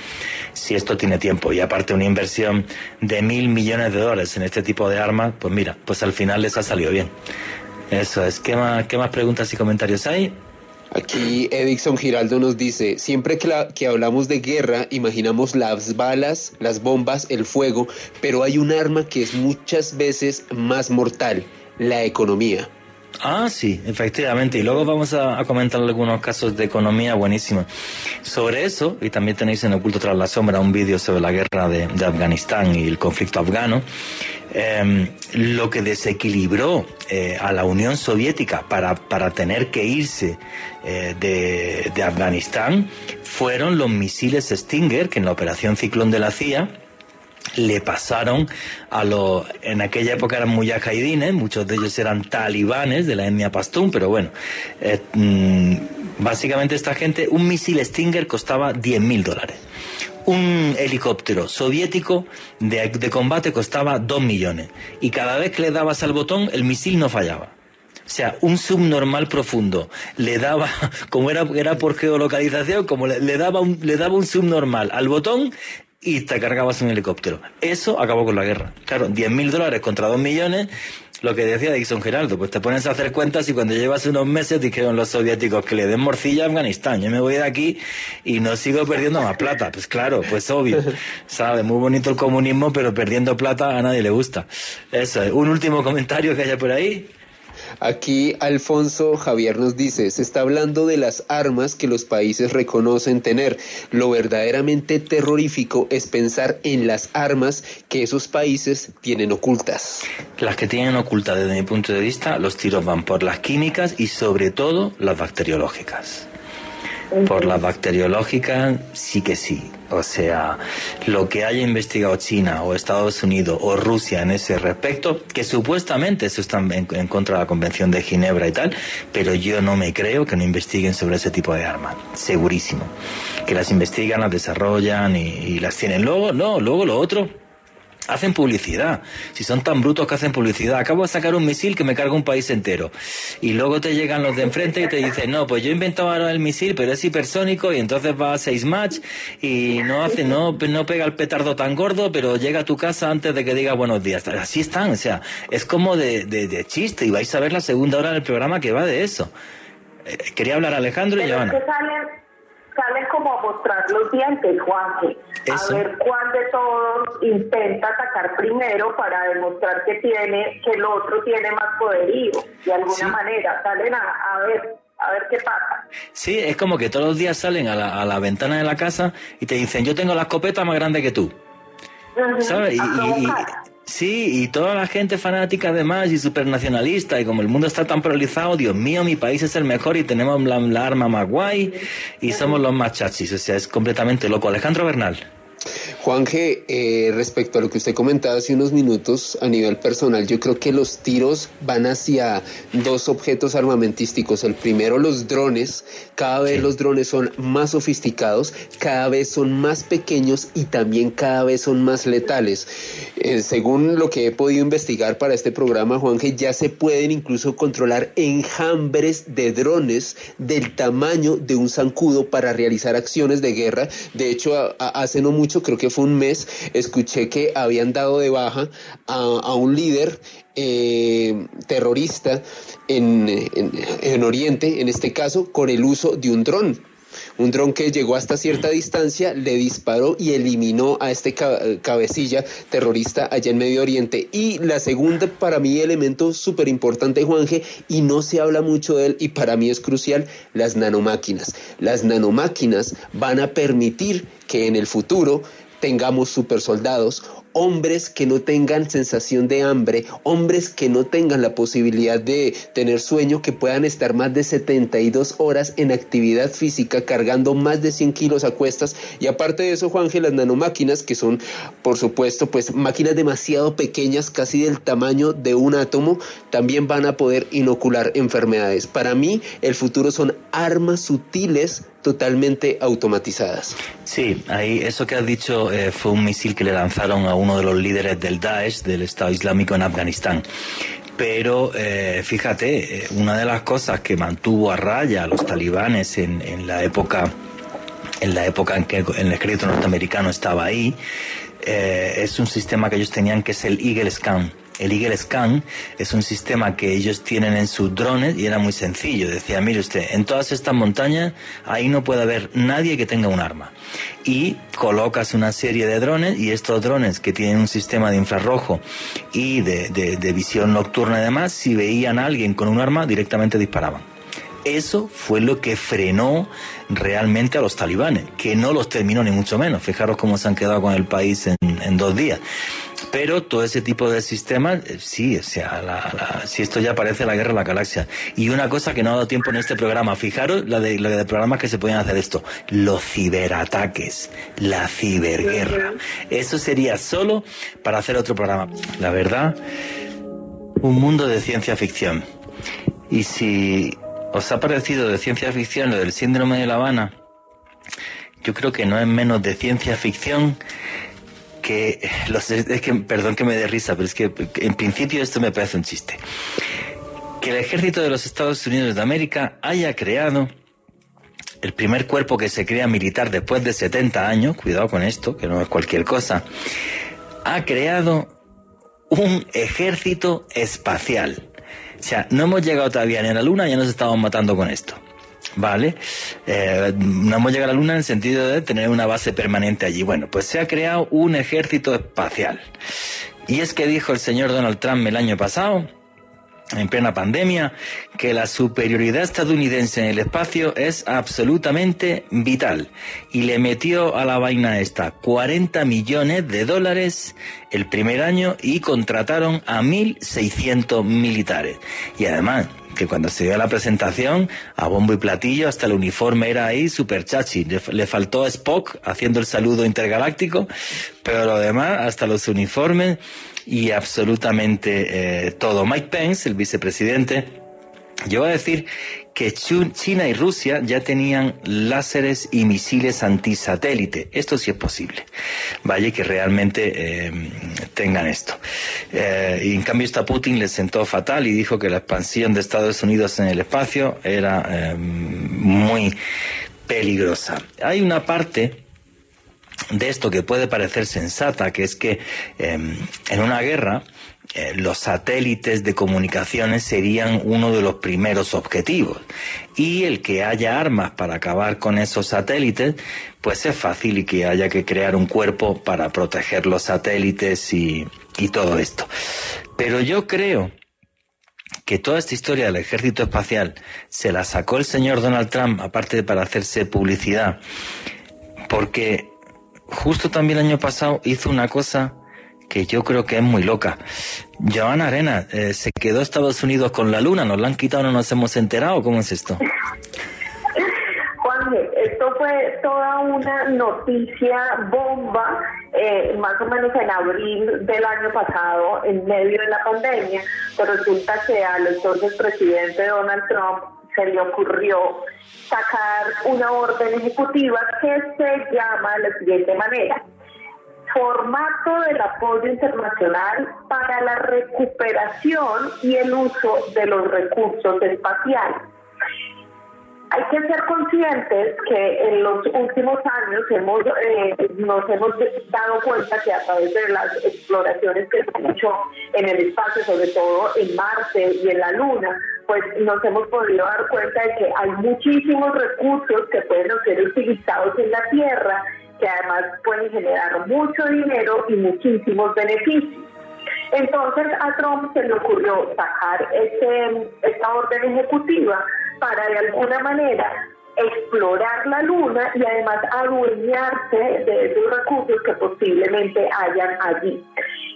si esto tiene tiempo. Y aparte una inversión de mil millones de dólares en este tipo de armas, pues mira, pues al final les ha salido bien. Eso es. ¿Qué más, qué más preguntas y comentarios hay? Aquí Edison Giraldo nos dice, siempre que, que, hablamos de guerra, imaginamos las balas, las bombas, el fuego, pero hay un arma que es muchas veces más mortal, la economía. Ah, sí, efectivamente. Y luego vamos a, comentar algunos casos de economía buenísimos. Sobre eso, y también tenéis en Oculto tras la sombra un vídeo sobre la guerra de, Afganistán y el conflicto afgano. Em, lo que desequilibró eh, a la Unión Soviética para, para tener que irse eh, de, de Afganistán fueron los misiles Stinger, que en la operación Ciclón de la CIA, le pasaron a los, en aquella época eran mujahidines, muchos de ellos eran talibanes de la etnia pastún, pero bueno, mm, básicamente esta gente, un misil Stinger costaba 10 mil dólares. Un helicóptero soviético de, de combate costaba 2 millones. Y cada vez que le dabas al botón, el misil no fallaba. O sea, un subnormal profundo le daba, como era, era por geolocalización, como le, daba le daba un subnormal al botón, y te cargabas un helicóptero. Eso acabó con la guerra. Claro, 10 mil dólares contra 2 millones, lo que decía Dixon Geraldo, pues te pones a hacer cuentas y cuando llevas unos meses dijeron los soviéticos que le den morcilla a Afganistán, yo me voy de aquí y no sigo perdiendo más plata. Pues claro, pues obvio, ¿sabes? Muy bonito el comunismo, pero perdiendo plata a nadie le gusta. Eso es. Un último comentario que haya por ahí. Aquí Alfonso Javier nos dice, se está hablando de las armas que los países reconocen tener. Lo verdaderamente terrorífico es pensar en las armas que esos países tienen ocultas. Las que tienen ocultas desde mi punto de vista, los tiros van por las químicas y sobre todo las bacteriológicas. Por las bacteriológicas sí que sí. O sea, lo que haya investigado China o Estados Unidos o Rusia en ese respecto, que supuestamente eso está en, contra de la Convención de Ginebra y tal, pero yo no me creo que no investiguen sobre ese tipo de armas. Segurísimo. Que las investigan, las desarrollan y las tienen. Luego, no, luego lo otro hacen publicidad. Si son tan brutos que hacen publicidad, acabo de sacar un misil que me carga un país entero. Y luego te llegan los de enfrente y te dicen, no, pues yo he inventado ahora el misil, pero es hipersónico y entonces va a seis match y no hace, no, no pega el petardo tan gordo, pero llega a tu casa antes de que diga buenos días. Así están, o sea, es como de, de, chiste y vais a ver la segunda hora del programa que va de eso. Eh, quería hablar Alejandro y Joana salen como a mostrar los dientes, Juanque. A ver cuál de todos intenta atacar primero para demostrar que tiene, que el otro tiene más poderío, de alguna manera. Salen a, ver a ver qué pasa. Sí, es como que todos los días salen a la, a la ventana de la casa y te dicen, yo tengo la escopeta más grande que tú. ¿Sabes? y, Sí, y toda la gente fanática además y supernacionalista, y como el mundo está tan polarizado, Dios mío, mi país es el mejor y tenemos la, arma más guay y somos los más chachis, o sea, es completamente loco. Alejandro Bernal. Juan G, eh, respecto a lo que usted comentaba hace unos minutos a nivel personal, yo creo que los tiros van hacia dos objetos armamentísticos. El primero, los drones. Cada vez los drones son más sofisticados, cada vez son más pequeños y también cada vez son más letales. Eh, según lo que he podido investigar para este programa, Juan G, ya se pueden incluso controlar enjambres de drones del tamaño de un zancudo para realizar acciones de guerra. De hecho, hace no mucho, creo que fue un mes, escuché que habían dado de baja a, un líder eh, terrorista en, en, Oriente, en este caso, con el uso de un dron. Un dron que llegó hasta cierta distancia, le disparó y eliminó a este cabecilla terrorista allá en Medio Oriente. Y la segunda, para mí, elemento súper importante, Juanje, y no se habla mucho de él, y para mí es crucial, las nanomáquinas. Las nanomáquinas van a permitir que en el futuro tengamos supersoldados hombres que no tengan sensación de hambre, hombres que no tengan la posibilidad de tener sueño, que puedan estar más de 72 horas en actividad física cargando más de 100 kilos a cuestas. Y aparte de eso, Juanje, las nanomáquinas, que son, por supuesto, pues máquinas demasiado pequeñas, casi del tamaño de un átomo, también van a poder inocular enfermedades. Para mí, el futuro son armas sutiles totalmente automatizadas. Sí, ahí eso que has dicho eh, fue un misil que le lanzaron a uno de los líderes del Daesh, del Estado Islámico en Afganistán. Pero eh, fíjate, eh, una de las cosas que mantuvo a raya a los talibanes en, la época en la época en que el ejército norteamericano estaba ahí, es un sistema que ellos tenían que es el Eagle Scan el Eagle Scan es un sistema que ellos tienen en sus drones y era muy sencillo. Decía, mire usted, en todas estas montañas ahí no puede haber nadie que tenga un arma. Y colocas una serie de drones y estos drones que tienen un sistema de infrarrojo y de, visión nocturna y demás, si veían a alguien con un arma, directamente disparaban. Eso fue lo que frenó realmente a los talibanes, que no los terminó ni mucho menos. Fijaros cómo se han quedado con el país en, dos días. Pero todo ese tipo de sistemas, eh, sí, o sea, si esto ya parece la guerra de la galaxia. Y una cosa que no ha dado tiempo en este programa, fijaros la de, de programas que se pueden hacer esto, los ciberataques, la ciberguerra. Eso sería solo para hacer otro programa. La verdad, un mundo de ciencia ficción. Y si ¿Os ha parecido de ciencia ficción lo del síndrome de La Habana? Yo creo que no es menos de ciencia ficción que los, es que perdón que me dé risa, pero es que en principio esto me parece un chiste. Que el ejército de los Estados Unidos de América haya creado el primer cuerpo que se crea militar después de 70 años, cuidado con esto, que no es cualquier cosa, ha creado un ejército espacial. O sea, no hemos llegado todavía ni a la Luna, ya nos estamos matando con esto. ¿Vale? Eh, no hemos llegado a la Luna en el sentido de tener una base permanente allí. Bueno, pues se ha creado un ejército espacial. Y es que dijo el señor Donald Trump el año pasado, en plena pandemia, que la superioridad estadounidense en el espacio es absolutamente vital. Y le metió a la vaina esta 40 millones de dólares el primer año y contrataron a 1.600 militares. Y además, que cuando se dio la presentación, a bombo y platillo, hasta el uniforme era ahí super chachi. Le, faltó Spock haciendo el saludo intergaláctico, pero lo demás, hasta los uniformes y absolutamente eh, todo. Mike Pence, el vicepresidente, Yo voy a decir que China y Rusia ya tenían láseres y misiles antisatélite. Esto sí es posible. Vaya que realmente eh, tengan esto. Eh, y en cambio está Putin le sentó fatal y dijo que la expansión de Estados Unidos en el espacio era eh, muy peligrosa. Hay una parte de esto que puede parecer sensata, que es que en una guerra eh, los satélites de comunicaciones serían uno de los primeros objetivos. Y el que haya armas para acabar con esos satélites, pues es fácil y que haya que crear un cuerpo para proteger los satélites y, y todo esto. Pero yo creo que toda esta historia del ejército espacial se la sacó el señor Donald Trump, aparte de para hacerse publicidad, porque justo también el año pasado hizo una cosa que yo creo que es muy loca. Joana Arena, eh, ¿se quedó Estados Unidos con la luna? ¿Nos la han quitado no nos hemos enterado? ¿Cómo es esto? Juan, esto fue toda una noticia bomba, eh, más o menos en abril del año pasado, en medio de la pandemia, pero resulta que al entonces presidente Donald Trump se le ocurrió sacar una orden ejecutiva que se llama de la siguiente manera formato del apoyo internacional para la recuperación y el uso de los recursos espaciales. Hay que ser conscientes que en los últimos años hemos, eh, nos hemos dado cuenta que a través de las exploraciones que se han hecho en el espacio, sobre todo en Marte y en la Luna, pues nos hemos podido dar cuenta de que hay muchísimos recursos que pueden ser utilizados en la Tierra que además pueden generar mucho dinero y muchísimos beneficios. Entonces a Trump se le ocurrió sacar este, esta orden ejecutiva para de alguna manera explorar la luna y además adueñarse de esos recursos que posiblemente hayan allí.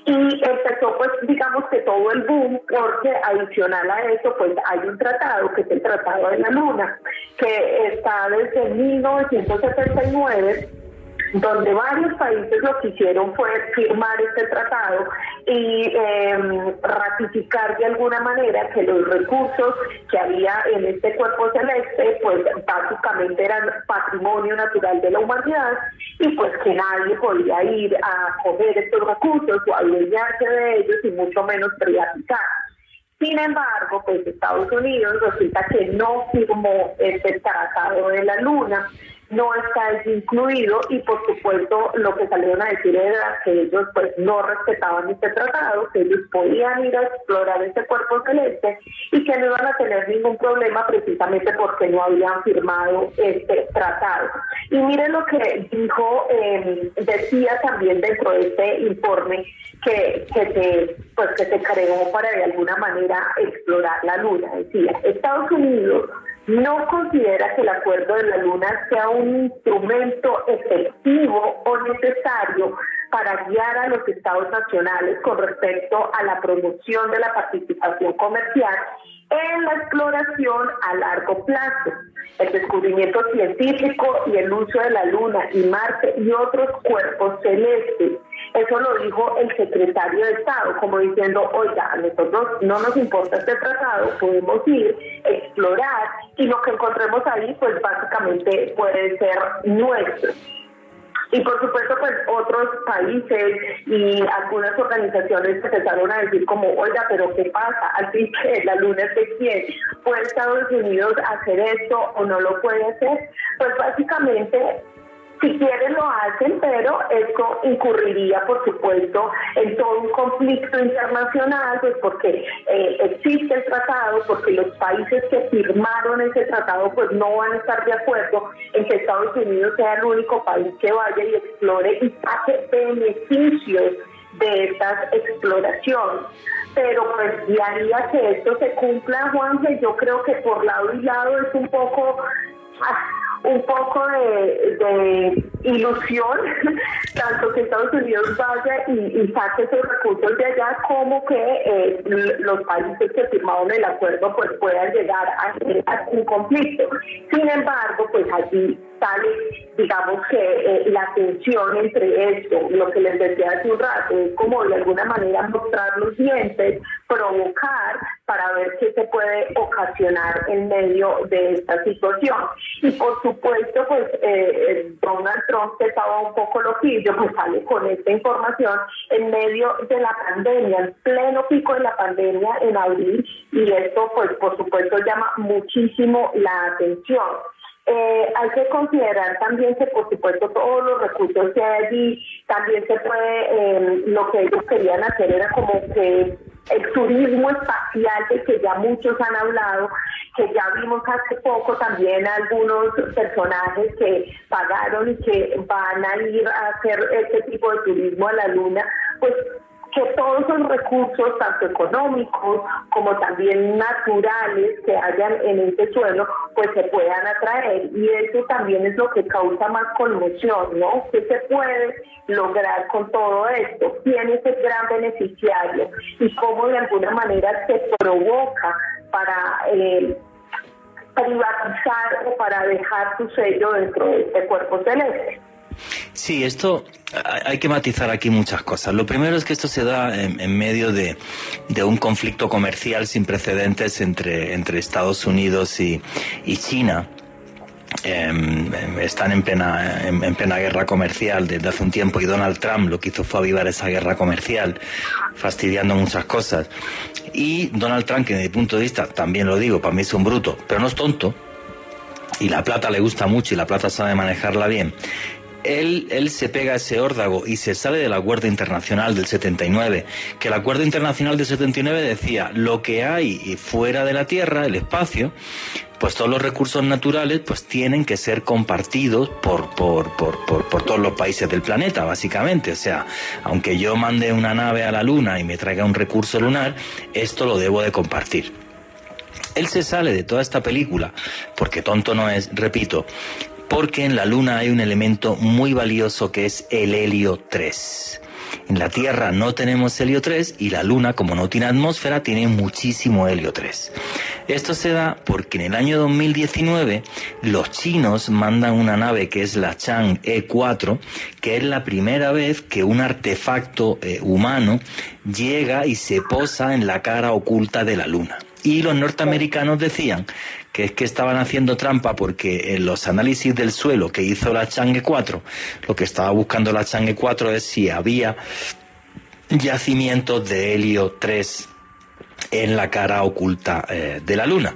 Y empezó pues digamos que todo el boom porque adicional a eso pues hay un tratado que es el Tratado de la Luna que está desde 1979 donde varios países lo que hicieron fue firmar este tratado y em, ratificar de alguna manera que los recursos que había en este cuerpo celeste, pues básicamente eran patrimonio natural de la humanidad y pues que nadie podía ir a coger estos recursos o adueñarse de ellos y mucho menos privatizar. Sin embargo, pues Estados Unidos resulta que no firmó este tratado de la Luna no está incluido y por supuesto lo que salieron a decir era que ellos pues no respetaban este tratado, que ellos podían ir a explorar este cuerpo celeste y que no iban a tener ningún problema precisamente porque no habían firmado este tratado. Y miren lo que dijo, eh, decía también dentro de este informe que, que se pues que se creó para de alguna manera explorar la luna. Decía, Estados Unidos no considera que el acuerdo de la Luna sea un instrumento efectivo o necesario para guiar a los estados nacionales con respecto a la promoción de la participación comercial en la exploración a largo plazo, el descubrimiento científico y el uso de la Luna y Marte y otros cuerpos celestes eso lo dijo el secretario de Estado, como diciendo, oiga, a nosotros no nos importa este tratado, podemos ir, explorar y lo que encontremos ahí, pues básicamente puede ser nuestro. Y por supuesto, pues otros países y algunas organizaciones empezaron a decir como, oiga, pero ¿qué pasa? Así que la luna es de quién. ¿Puede Estados Unidos hacer esto o no lo puede hacer? Pues básicamente si quieren lo hacen, pero esto incurriría, por supuesto, en todo un conflicto internacional, pues porque eh, existe el tratado, porque los países que firmaron ese tratado pues no van a estar de acuerdo en que Estados Unidos sea el único país que vaya y explore y saque beneficios de estas exploraciones. Pero pues de haría que esto se cumpla, Juan, yo creo que por lado y lado es un poco... Un poco de, ilusión, tanto que Estados Unidos vaya y, saque esos recursos de allá, como que eh, los países que firmaron el acuerdo pues puedan llegar a, un conflicto. Sin embargo, pues allí sale, digamos que eh, la tensión entre esto, lo que les decía hace un rato, como de alguna manera mostrar los dientes provocar para ver qué se puede ocasionar en medio de esta situación. Y por supuesto, pues eh, Donald Trump, que estaba un poco loquillo, pues sale con esta información en medio de la pandemia, en pleno pico de la pandemia en abril, y esto pues por supuesto llama muchísimo la atención. Eh, hay que considerar también que, por supuesto, todos los recursos que hay allí, también se puede, eh, lo que ellos querían hacer era como que el turismo espacial de que ya muchos han hablado, que ya vimos hace poco también algunos personajes que pagaron y que van a ir a hacer este tipo de turismo a la luna, pues que todos los recursos, tanto económicos como también naturales que hayan en este suelo, pues se puedan atraer. Y eso también es lo que causa más conmoción, ¿no? ¿Qué se puede lograr con todo esto? ¿Quién es el gran beneficiario? Y cómo de alguna manera se provoca para... Eh, privatizar o para dejar su sello dentro de este cuerpo celeste. Sí, esto hay que matizar aquí muchas cosas. Lo primero es que esto se da en, medio de, un conflicto comercial sin precedentes entre, Estados Unidos y, China. Em, están en plena, en, plena guerra comercial desde hace un tiempo y Donald Trump lo que hizo fue avivar esa guerra comercial, fastidiando muchas cosas. Y Donald Trump, que desde mi punto de vista, también lo digo, para mí es un bruto, pero no es tonto, y la plata le gusta mucho y la plata sabe manejarla bien, él, él se pega ese órdago y se sale del acuerdo internacional del 79, que el acuerdo internacional del 79 decía lo que hay fuera de la Tierra, el espacio, pues todos los recursos naturales pues tienen que ser compartidos por, por, por, por, todos los países del planeta, básicamente. O sea, aunque yo mande una nave a la Luna y me traiga un recurso lunar, esto lo debo de compartir. Él se sale de toda esta película, porque tonto no es, repito, porque en la Luna hay un elemento muy valioso que es el helio 3. En la Tierra no tenemos helio 3 y la Luna, como no tiene atmósfera, tiene muchísimo helio 3. Esto se da porque en el año 2019 los chinos mandan una nave que es la Chang E4, que es la primera vez que un artefacto eh, humano llega y se posa en la cara oculta de la Luna. Y los norteamericanos decían que es que estaban haciendo trampa porque en los análisis del suelo que hizo la Chang'e 4, lo que estaba buscando la Chang'e 4 es si había yacimientos de helio 3 en la cara oculta eh, de la Luna.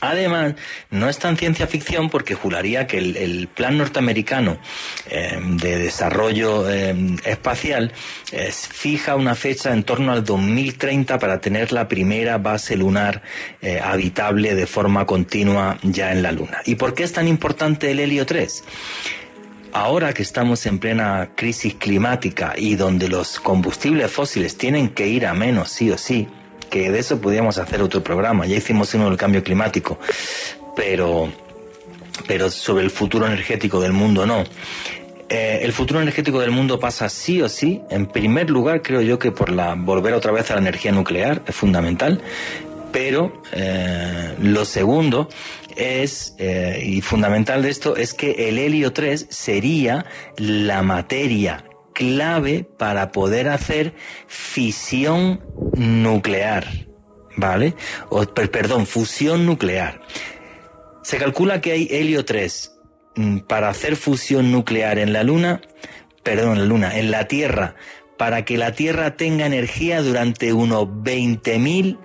Además, no es tan ciencia ficción porque juraría que el, plan norteamericano eh, de desarrollo eh, espacial eh, fija una fecha en torno al 2030 para tener la primera base lunar habitable de forma continua ya en la Luna. ¿Y por qué es tan importante el helio 3? Ahora que estamos en plena crisis climática y donde los combustibles fósiles tienen que ir a menos sí o sí, que de eso podíamos hacer otro programa. Ya hicimos uno del cambio climático, pero, pero sobre el futuro energético del mundo no. Eh, el futuro energético del mundo pasa sí o sí, en primer lugar creo yo que por la volver otra vez a la energía nuclear es fundamental, pero eh, lo segundo es, eh, y fundamental de esto, es que el helio 3 sería la materia clave para poder hacer fisión nuclear, ¿vale? O, perdón, fusión nuclear. Se calcula que hay helio 3 mm, para hacer fusión nuclear en la Luna, perdón, en la Luna, en la Tierra, para que la Tierra tenga energía durante unos 20.000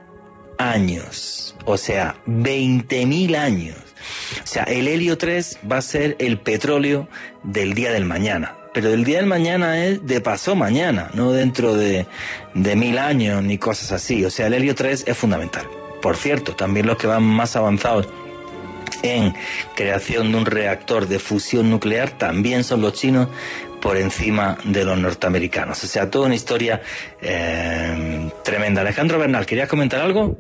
años. O sea, 20.000 años. O sea, el helio 3 va a ser el petróleo del día del mañana pero el día del mañana es de paso mañana, no dentro de, mil años ni cosas así. O sea, el helio 3 es fundamental. Por cierto, también los que van más avanzados en creación de un reactor de fusión nuclear también son los chinos por encima de los norteamericanos. O sea, toda una historia eh, tremenda. Alejandro Bernal, ¿querías comentar algo?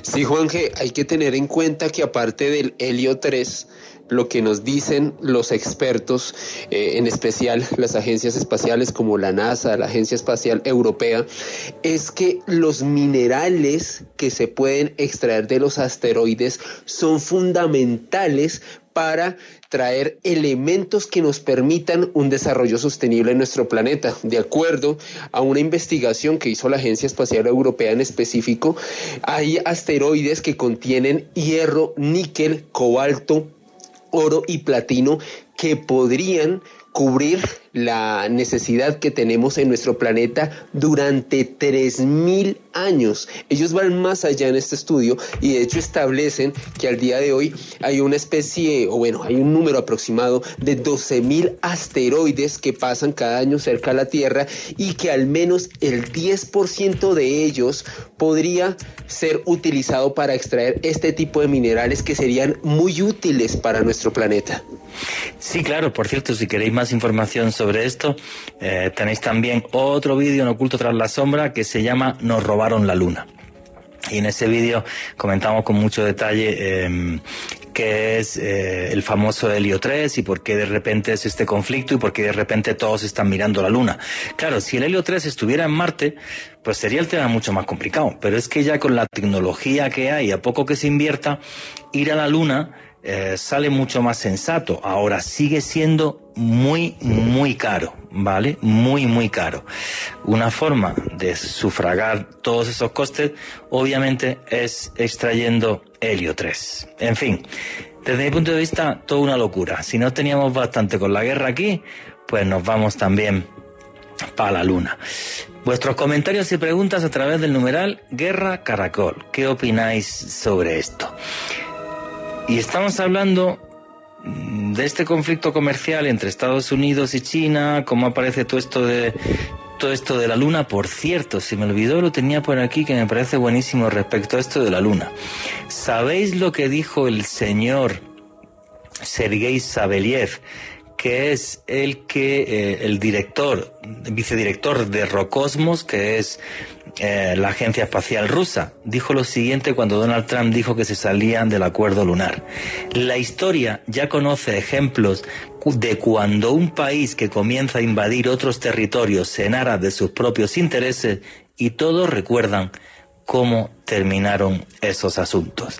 Sí, Juanje, hay que tener en cuenta que aparte del helio 3, lo que nos dicen los expertos, eh, en especial las agencias espaciales como la NASA, la Agencia Espacial Europea, es que los minerales que se pueden extraer de los asteroides son fundamentales para traer elementos que nos permitan un desarrollo sostenible en nuestro planeta. De acuerdo a una investigación que hizo la Agencia Espacial Europea en específico, hay asteroides que contienen hierro, níquel, cobalto, oro y platino que podrían cubrir la necesidad que tenemos en nuestro planeta durante 3.000 años. Ellos van más allá en este estudio y de hecho establecen que al día de hoy hay una especie, o bueno, hay un número aproximado de 12.000 asteroides que pasan cada año cerca a la Tierra y que al menos el 10% de ellos podría ser utilizado para extraer este tipo de minerales que serían muy útiles para nuestro planeta. Sí, claro, por cierto, si queréis más información sobre esto, eh, tenéis también otro vídeo en Oculto tras la sombra que se llama Nos robaron la luna. Y en ese vídeo comentamos con mucho detalle em, qué es eh, el famoso Helio 3 y por qué de repente es este conflicto y por qué de repente todos están mirando la Luna. Claro, si el Helio 3 estuviera en Marte, pues sería el tema mucho más complicado. Pero es que ya con la tecnología que hay, a poco que se invierta, ir a la Luna eh, sale mucho más sensato. Ahora sigue siendo muy, muy caro, ¿vale? Muy, muy caro. Una forma de sufragar todos esos costes, obviamente, es extrayendo helio 3. En fin, desde mi punto de vista, toda una locura. Si no teníamos bastante con la guerra aquí, pues nos vamos también para la luna. Vuestros comentarios y preguntas a través del numeral Guerra Caracol. ¿Qué opináis sobre esto? Y estamos hablando de este conflicto comercial entre Estados Unidos y China, cómo aparece todo esto de todo esto de la luna. Por cierto, si me olvidó lo tenía por aquí que me parece buenísimo respecto a esto de la luna. ¿Sabéis lo que dijo el señor Sergei Sabeliev? Que es el que eh, el director, vicedirector de Rocosmos, que es eh, la agencia espacial rusa, dijo lo siguiente cuando Donald Trump dijo que se salían del acuerdo lunar. La historia ya conoce ejemplos de cuando un país que comienza a invadir otros territorios se enara de sus propios intereses y todos recuerdan cómo terminaron esos asuntos.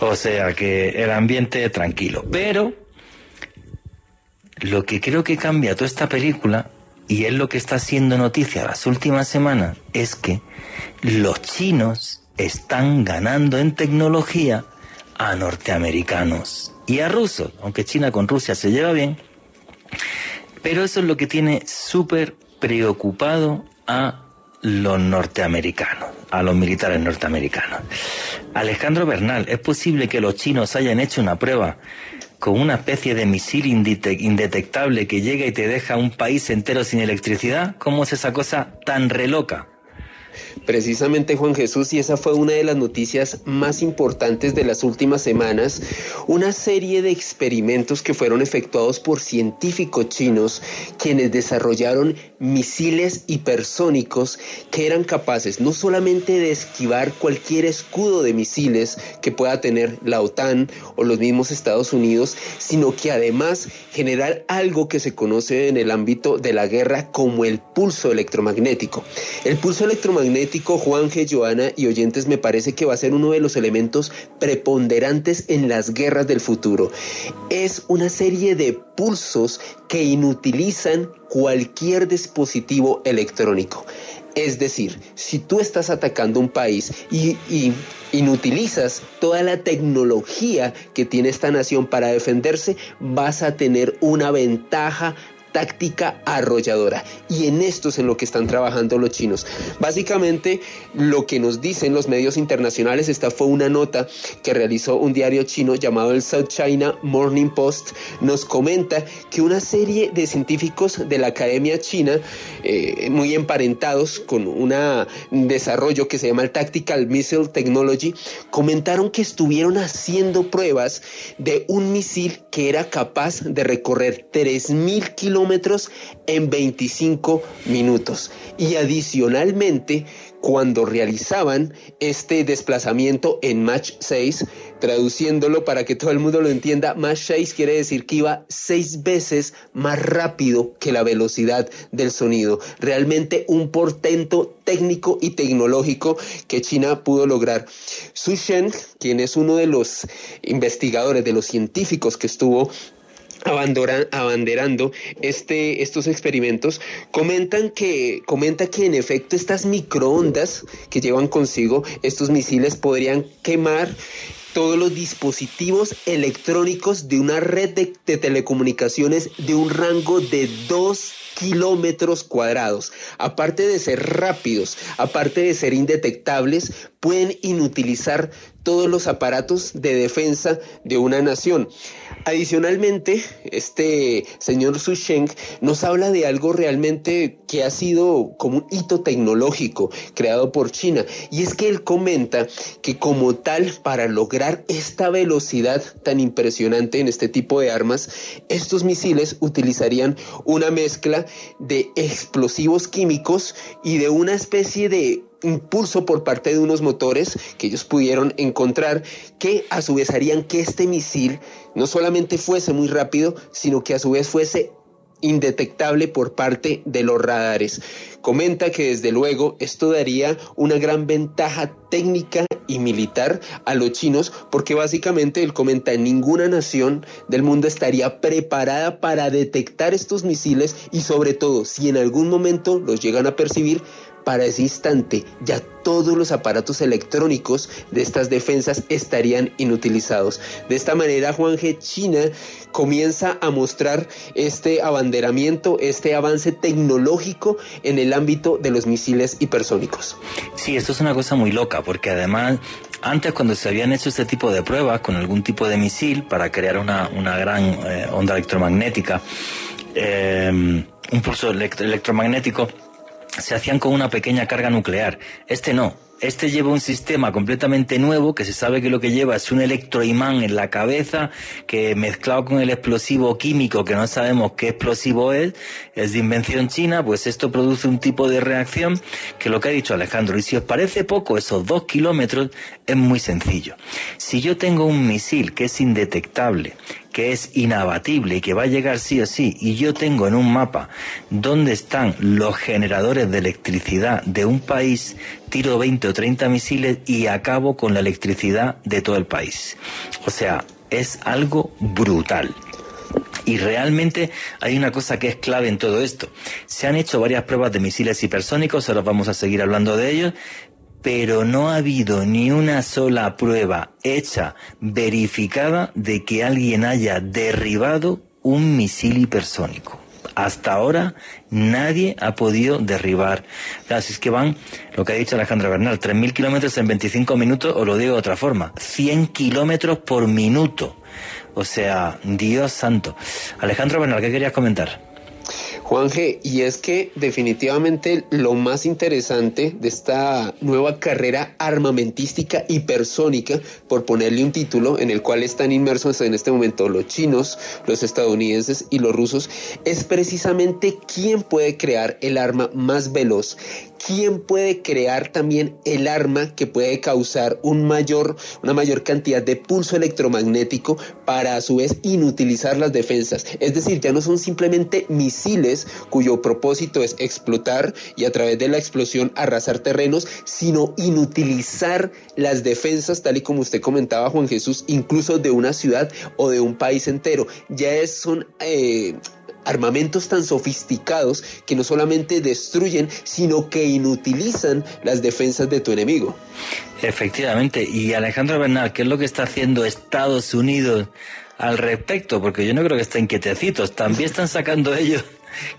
O sea que el ambiente tranquilo. Pero lo que creo que cambia toda esta película, y es lo que está siendo noticia las últimas semanas, es que los chinos están ganando en tecnología a norteamericanos y a rusos, aunque China con Rusia se lleva bien, pero eso es lo que tiene súper preocupado a los norteamericanos, a los militares norteamericanos. Alejandro Bernal, ¿es posible que los chinos hayan hecho una prueba con una especie de misil indetectable que llega y te deja un país entero sin electricidad? ¿Cómo es esa cosa tan reloca? Precisamente Juan Jesús, y esa fue una de las noticias más importantes de las últimas semanas, una serie de experimentos que fueron efectuados por científicos chinos quienes desarrollaron misiles hipersónicos que eran capaces no solamente de esquivar cualquier escudo de misiles que pueda tener la OTAN o los mismos Estados Unidos, sino que además generar algo que se conoce en el ámbito de la guerra como el pulso electromagnético. El pulso electromagnético Juan G. Joana y oyentes me parece que va a ser uno de los elementos preponderantes en las guerras del futuro. Es una serie de pulsos que inutilizan cualquier dispositivo electrónico. Es decir, si tú estás atacando un país y, y, inutilizas toda la tecnología que tiene esta nación para defenderse, vas a tener una ventaja táctica arrolladora. Y en esto es en lo que están trabajando los chinos. Básicamente, lo que nos dicen los medios internacionales, esta fue una nota que realizó un diario chino llamado el South China Morning Post, nos comenta que una serie de científicos de la Academia China, eh, muy emparentados con un desarrollo que se llama el Tactical Missile Technology, comentaron que estuvieron haciendo pruebas de un misil que era capaz de recorrer 3.000 kilómetros en 25 minutos. Y adicionalmente, cuando realizaban este desplazamiento en Mach 6, traduciéndolo para que todo el mundo lo entienda, Mach 6 quiere decir que iba seis veces más rápido que la velocidad del sonido. Realmente un portento técnico y tecnológico que China pudo lograr. Su Shen, quien es uno de los investigadores, de los científicos que estuvo abanderando este, estos experimentos, comentan que, comenta que en efecto estas microondas que llevan consigo estos misiles podrían quemar todos los dispositivos electrónicos de una red de, de telecomunicaciones de un rango de dos kilómetros cuadrados. Aparte de ser rápidos, aparte de ser indetectables, pueden inutilizar todos los aparatos de defensa de una nación. Adicionalmente, este señor Su Sheng nos habla de algo realmente que ha sido como un hito tecnológico creado por China. Y es que él comenta que como tal, para lograr esta velocidad tan impresionante en este tipo de armas, estos misiles utilizarían una mezcla de explosivos químicos y de una especie de impulso por parte de unos motores que ellos pudieron encontrar que a su vez harían que este misil no solamente fuese muy rápido, sino que a su vez fuese indetectable por parte de los radares. Comenta que desde luego esto daría una gran ventaja técnica y militar a los chinos porque básicamente él comenta ninguna nación del mundo estaría preparada para detectar estos misiles y sobre todo si en algún momento los llegan a percibir para ese instante ya todos los aparatos electrónicos de estas defensas estarían inutilizados. De esta manera, Juan G. China comienza a mostrar este abanderamiento, este avance tecnológico en el ámbito de los misiles hipersónicos. Sí, esto es una cosa muy loca, porque además antes cuando se habían hecho este tipo de pruebas con algún tipo de misil para crear una, gran eh, onda electromagnética, eh, un pulso electromagnético, se hacían con una pequeña carga nuclear. Este no. Este lleva un sistema completamente nuevo que se sabe que lo que lleva es un electroimán en la cabeza que mezclado con el explosivo químico que no sabemos qué explosivo es, es de invención china, pues esto produce un tipo de reacción que lo que ha dicho Alejandro. Y si os parece poco, esos dos kilómetros es muy sencillo. Si yo tengo un misil que es indetectable, que es inabatible y que va a llegar sí o sí, y yo tengo en un mapa dónde están los generadores de electricidad de un país, tiro 20 o 30 misiles y acabo con la electricidad de todo el país. O sea, es algo brutal. Y realmente hay una cosa que es clave en todo esto. Se han hecho varias pruebas de misiles hipersónicos, ahora vamos a seguir hablando de ellos, pero no ha habido ni una sola prueba hecha, verificada, de que alguien haya derribado un misil hipersónico. Hasta ahora nadie ha podido derribar. Así es que van, lo que ha dicho Alejandro Bernal, 3.000 kilómetros en 25 minutos, o lo digo de otra forma, 100 kilómetros por minuto. O sea, Dios santo. Alejandro Bernal, ¿qué querías comentar? Juan G, y es que definitivamente lo más interesante de esta nueva carrera armamentística hipersónica, por ponerle un título en el cual están inmersos en este momento los chinos, los estadounidenses y los rusos, es precisamente quién puede crear el arma más veloz, quién puede crear también el arma que puede causar una mayor cantidad de pulso electromagnético para a su vez inutilizar las defensas. Es decir, ya no son simplemente misiles cuyo propósito es explotar y a través de la explosión arrasar terrenos, sino inutilizar las defensas, tal y como usted comentaba, Juan Jesús, incluso de una ciudad o de un país entero. Ya es, son eh, armamentos tan sofisticados que no solamente destruyen, sino que inutilizan las defensas de tu enemigo. Efectivamente, y Alejandro Bernal, ¿qué es lo que está haciendo Estados Unidos al respecto? Porque yo no creo que estén quietecitos, también están sacando ellos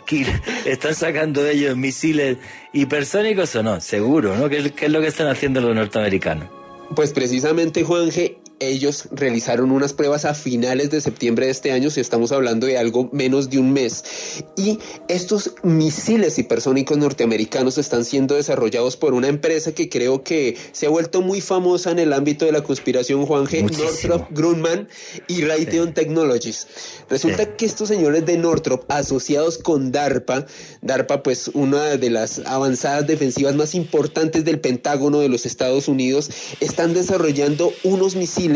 ¿Están sacando ellos misiles hipersónicos o no? Seguro, ¿no? ¿Qué, es lo que están haciendo los norteamericanos? Pues precisamente, Juan G., ellos realizaron unas pruebas a finales de septiembre de este año, si estamos hablando de algo menos de un mes. Y estos misiles hipersónicos norteamericanos están siendo desarrollados por una empresa que creo que se ha vuelto muy famosa en el ámbito de la conspiración, Juan G. Northrop Grumman y Raytheon Technologies. Resulta que estos señores de Northrop, asociados con DARPA, DARPA pues una de las avanzadas defensivas más importantes del Pentágono de los Estados Unidos, están desarrollando unos misiles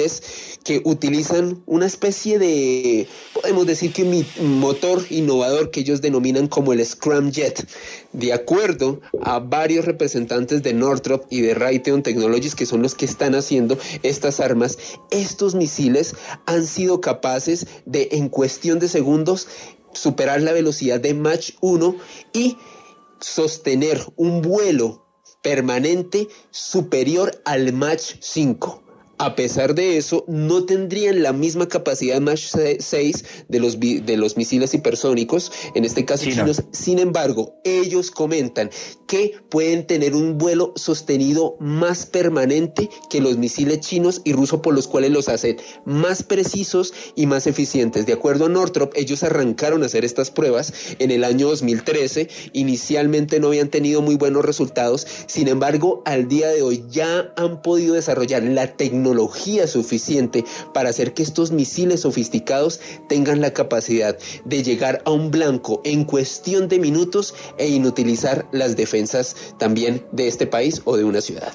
que utilizan una especie de, podemos decir que mi motor innovador que ellos denominan como el Scramjet. De acuerdo a varios representantes de Northrop y de Raytheon Technologies, que son los que están haciendo estas armas, estos misiles han sido capaces de, en cuestión de segundos, superar la velocidad de Mach 1 y sostener un vuelo permanente superior al Mach 5. A pesar de eso, no tendrían la misma capacidad Mach 6 de los, de los misiles hipersónicos, en este caso chinos. Sin embargo, ellos comentan que pueden tener un vuelo sostenido más permanente que los misiles chinos y rusos, por los cuales los hacen más precisos y más eficientes. De acuerdo a Northrop, ellos arrancaron a hacer estas pruebas en el año 2013. Inicialmente no habían tenido muy buenos resultados. Sin embargo, al día de hoy ya han podido desarrollar la tecnología tecnología suficiente para hacer que estos misiles sofisticados tengan la capacidad de llegar a un blanco en cuestión de minutos e inutilizar las defensas también de este país o de una ciudad.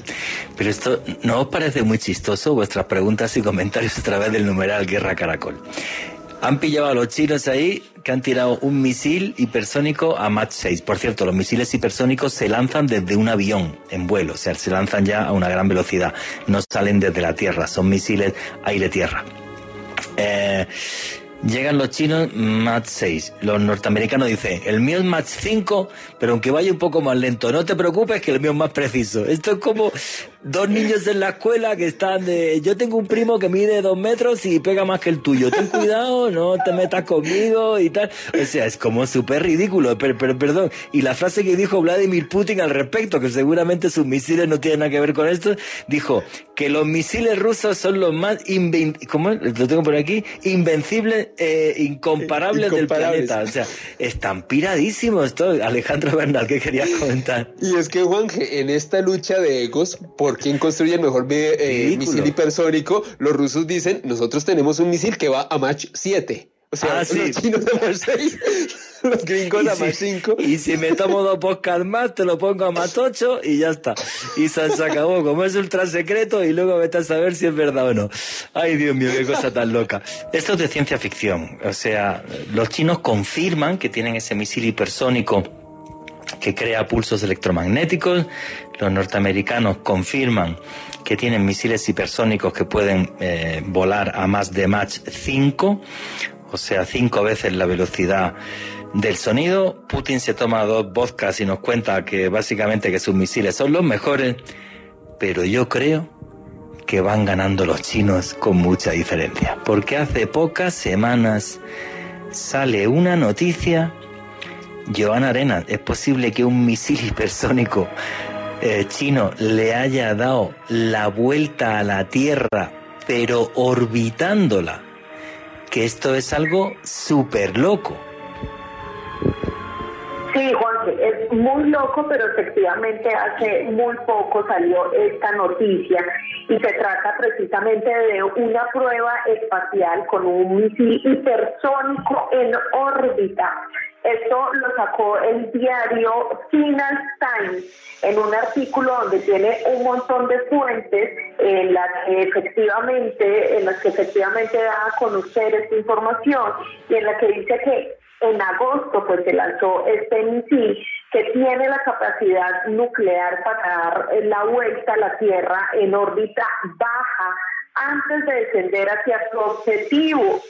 Pero esto no parece muy chistoso vuestras preguntas y comentarios a través del numeral Guerra Caracol. Han pillado a los chinos ahí que han tirado un misil hipersónico a Mach 6. Por cierto, los misiles hipersónicos se lanzan desde un avión en vuelo, o sea, se lanzan ya a una gran velocidad, no salen desde la Tierra, son misiles aire-tierra. Eh, Llegan los chinos Mach 6. Los norteamericanos dicen, el mío es Mach 5, pero aunque vaya un poco más lento, no te preocupes que el mío es más preciso. Esto es como dos niños en la escuela que están de, yo tengo un primo que mide dos metros y pega más que el tuyo. Ten cuidado, no te metas conmigo y tal. O sea, es como súper ridículo, pero, pero perdón. Y la frase que dijo Vladimir Putin al respecto, que seguramente sus misiles no tienen nada que ver con esto, dijo que los misiles rusos son los más, ¿cómo? Lo tengo por aquí, invencibles eh, incomparables, del planeta. O sea, están piradísimos todos. Alejandro Bernal, ¿qué querías comentar? Y es que, Juan, en esta lucha de egos, ¿por quién construye el mejor eh, misil hipersónico? Los rusos dicen, nosotros tenemos un misil que va a Mach 7. O sea, ah, los chinos a Mach 6, los gringos a Mach 5. Y si me tomo dos podcasts más, te lo pongo a Mach 8 y ya está. Y se, acabó. Como es ultra secreto y luego vete a saber si es verdad o no. Ay, Dios mío, qué cosa tan loca. Esto es de ciencia ficción. O sea, los chinos confirman que tienen ese misil hipersónico que crea pulsos electromagnéticos. Los norteamericanos confirman que tienen misiles hipersónicos que pueden eh, volar a más de Mach 5 o sea, cinco veces la velocidad del sonido. Putin se toma dos vodkas y nos cuenta que básicamente que sus misiles son los mejores, pero yo creo que van ganando los chinos con mucha diferencia, porque hace pocas semanas sale una noticia, Joana Arena, es posible que un misil hipersónico eh, chino le haya dado la vuelta a la Tierra, pero orbitándola que esto es algo súper loco. Sí, Juan, es muy loco, pero efectivamente hace muy poco salió esta noticia y se trata precisamente de una prueba espacial con un misil hipersónico en órbita esto lo sacó el diario Finance Times en un artículo donde tiene un montón de fuentes en las que efectivamente, en las que efectivamente da a conocer esta información y en la que dice que en agosto pues se lanzó este misil que tiene la capacidad nuclear para dar la vuelta a la Tierra en órbita baja antes de descender hacia su objetivo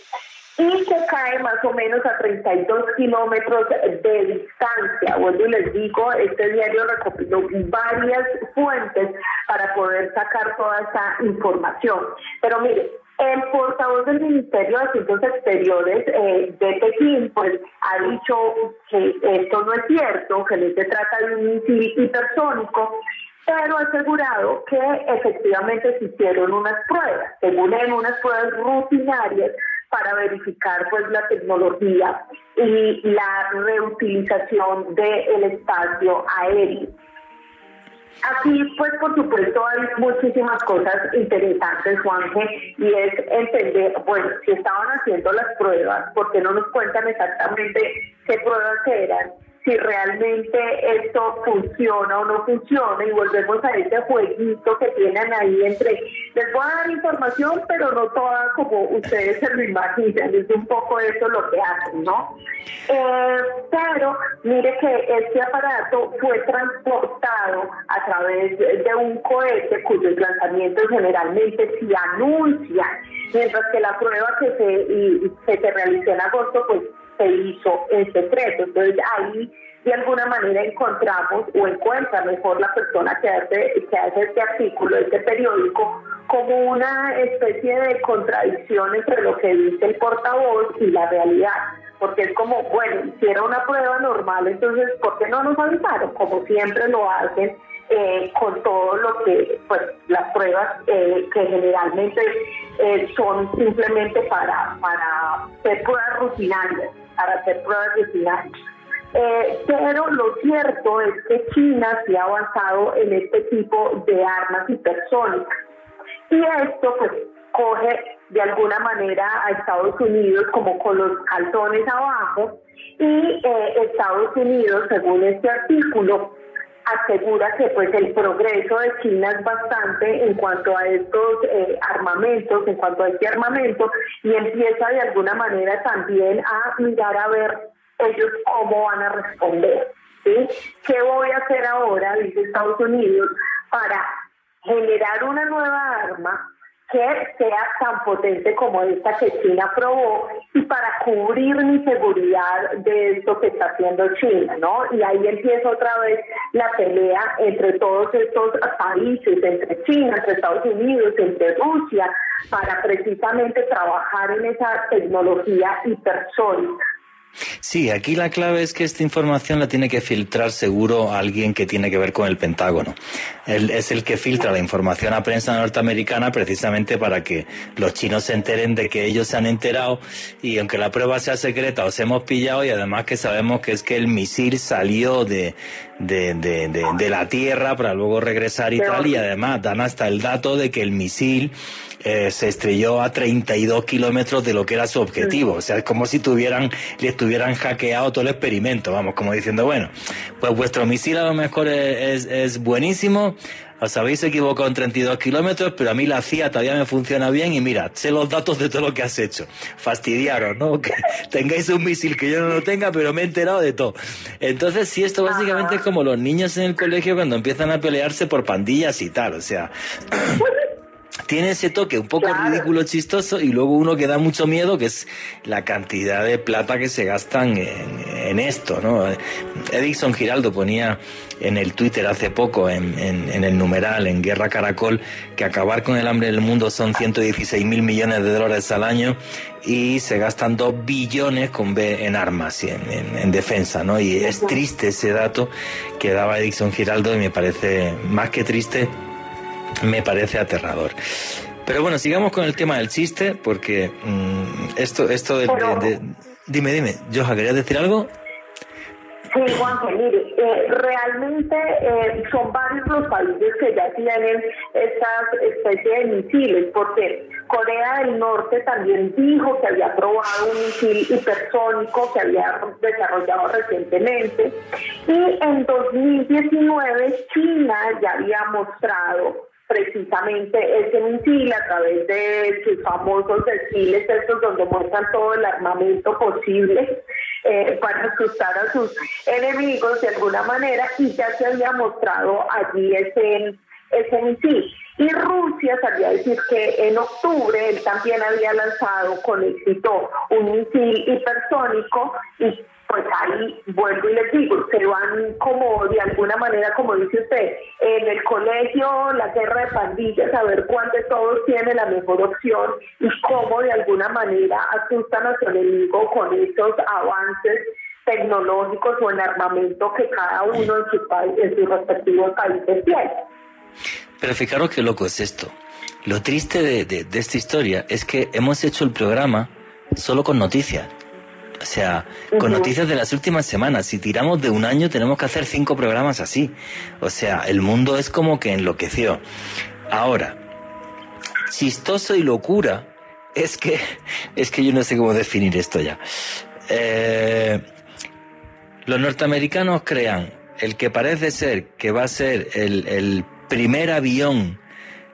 y que cae más o menos a 32 kilómetros de distancia. Y les digo, este diario recopiló varias fuentes para poder sacar toda esa información. Pero mire, el portavoz del Ministerio de Asuntos Exteriores eh, de Pekín pues, ha dicho que esto no es cierto, que no se trata de un misil hipersónico pero ha asegurado que efectivamente se hicieron unas pruebas, según en unas pruebas rutinarias para verificar pues la tecnología y la reutilización del espacio aéreo. Aquí, pues, por supuesto, hay muchísimas cosas interesantes, Juanje, y es entender, bueno, si estaban haciendo las pruebas, ¿por qué no nos cuentan exactamente qué pruebas eran? Si realmente esto funciona o no funciona y volvemos a ese jueguito que tienen ahí entre, les voy a dar información, pero no toda como ustedes se lo imaginan, es un poco eso lo que hacen, ¿no? Eh, pero mire que este aparato fue transportado a través de un cohete cuyos lanzamientos generalmente se anuncian, mientras que la prueba que se, y, que se realizó en agosto, pues se hizo en secreto. Entonces ahí de alguna manera encontramos o encuentra mejor la persona que hace, que hace este artículo, este periódico, como una especie de contradicción entre lo que dice el portavoz y la realidad. Porque es como, bueno, si era una prueba normal, entonces, ¿por qué no nos avisaron? Como siempre lo hacen eh, con todo lo que, pues, las pruebas eh, que generalmente eh, son simplemente para, para hacer pruebas rutinarias para hacer pruebas de Eh, pero lo cierto es que China se ha avanzado en este tipo de armas hipersónicas. Y esto pues coge de alguna manera a Estados Unidos como con los calzones abajo y eh, Estados Unidos, según este artículo, asegura que pues el progreso de China es bastante en cuanto a estos eh, armamentos, en cuanto a este armamento, y empieza de alguna manera también a mirar a ver ellos cómo van a responder. ¿sí? ¿Qué voy a hacer ahora, dice Estados Unidos, para generar una nueva arma que sea tan potente como esta que China probó y para cubrir mi seguridad de esto que está haciendo China, ¿no? Y ahí empieza otra vez la pelea entre todos estos países, entre China, entre Estados Unidos, entre Rusia, para precisamente trabajar en esa tecnología hipersónica. Sí, aquí la clave es que esta información la tiene que filtrar seguro alguien que tiene que ver con el Pentágono. Él es el que filtra la información a prensa norteamericana precisamente para que los chinos se enteren de que ellos se han enterado y aunque la prueba sea secreta os hemos pillado y además que sabemos que es que el misil salió de, de, de, de la Tierra para luego regresar y tal y además dan hasta el dato de que el misil eh, se estrelló a 32 kilómetros de lo que era su objetivo. O sea, es como si tuvieran, le estuvieran hackeado todo el experimento, vamos, como diciendo, bueno, pues vuestro misil a lo mejor es, es, buenísimo, os habéis equivocado en 32 kilómetros, pero a mí la CIA todavía me funciona bien y mira, sé los datos de todo lo que has hecho. Fastidiaros, ¿no? Que tengáis un misil que yo no lo tenga, pero me he enterado de todo. Entonces, sí, esto básicamente es como los niños en el colegio cuando empiezan a pelearse por pandillas y tal, o sea tiene ese toque un poco ridículo, chistoso, y luego uno que da mucho miedo, que es la cantidad de plata que se gastan en, esto, ¿no? Edison Giraldo ponía en el Twitter hace poco, en, el numeral, en Guerra Caracol, que acabar con el hambre del mundo son 116 mil millones de dólares al año y se gastan 2 billones con B en armas y en, defensa, ¿no? Y es triste ese dato que daba Edison Giraldo y me parece más que triste me parece aterrador. Pero bueno, sigamos con el tema del chiste, porque mm, esto, esto de, Dime, dime, Joja, ¿querías decir algo? Sí, Juanjo, mire, eh, realmente eh, son varios los países que ya tienen estas especies de misiles, porque Corea del Norte también dijo que había probado un misil hipersónico que había desarrollado recientemente, y en 2019 China ya había mostrado precisamente ese misil a través de sus famosos desfiles, estos donde muestran todo el armamento posible eh, para asustar a sus enemigos de alguna manera y ya se había mostrado allí ese, ese misil. Y Rusia sabía decir que en octubre él también había lanzado con éxito un misil hipersónico y pues ahí vuelvo y les digo, se van como de alguna manera, como dice usted, en el colegio, la guerra de pandillas, a ver cuál de todos tiene la mejor opción y cómo de alguna manera asustan a su enemigo con estos avances tecnológicos o en armamento que cada uno en su, país, en sus respectivos países tiene. Pero fijaros qué loco es esto. Lo triste de, esta historia es que hemos hecho el programa solo con noticias. O sea, con noticias de las últimas semanas. Si tiramos de un año, tenemos que hacer cinco programas así. O sea, el mundo es como que enloqueció. Ahora, chistoso y locura es que, es que yo no sé cómo definir esto ya. Eh, los norteamericanos crean el que parece ser que va a ser el, primer avión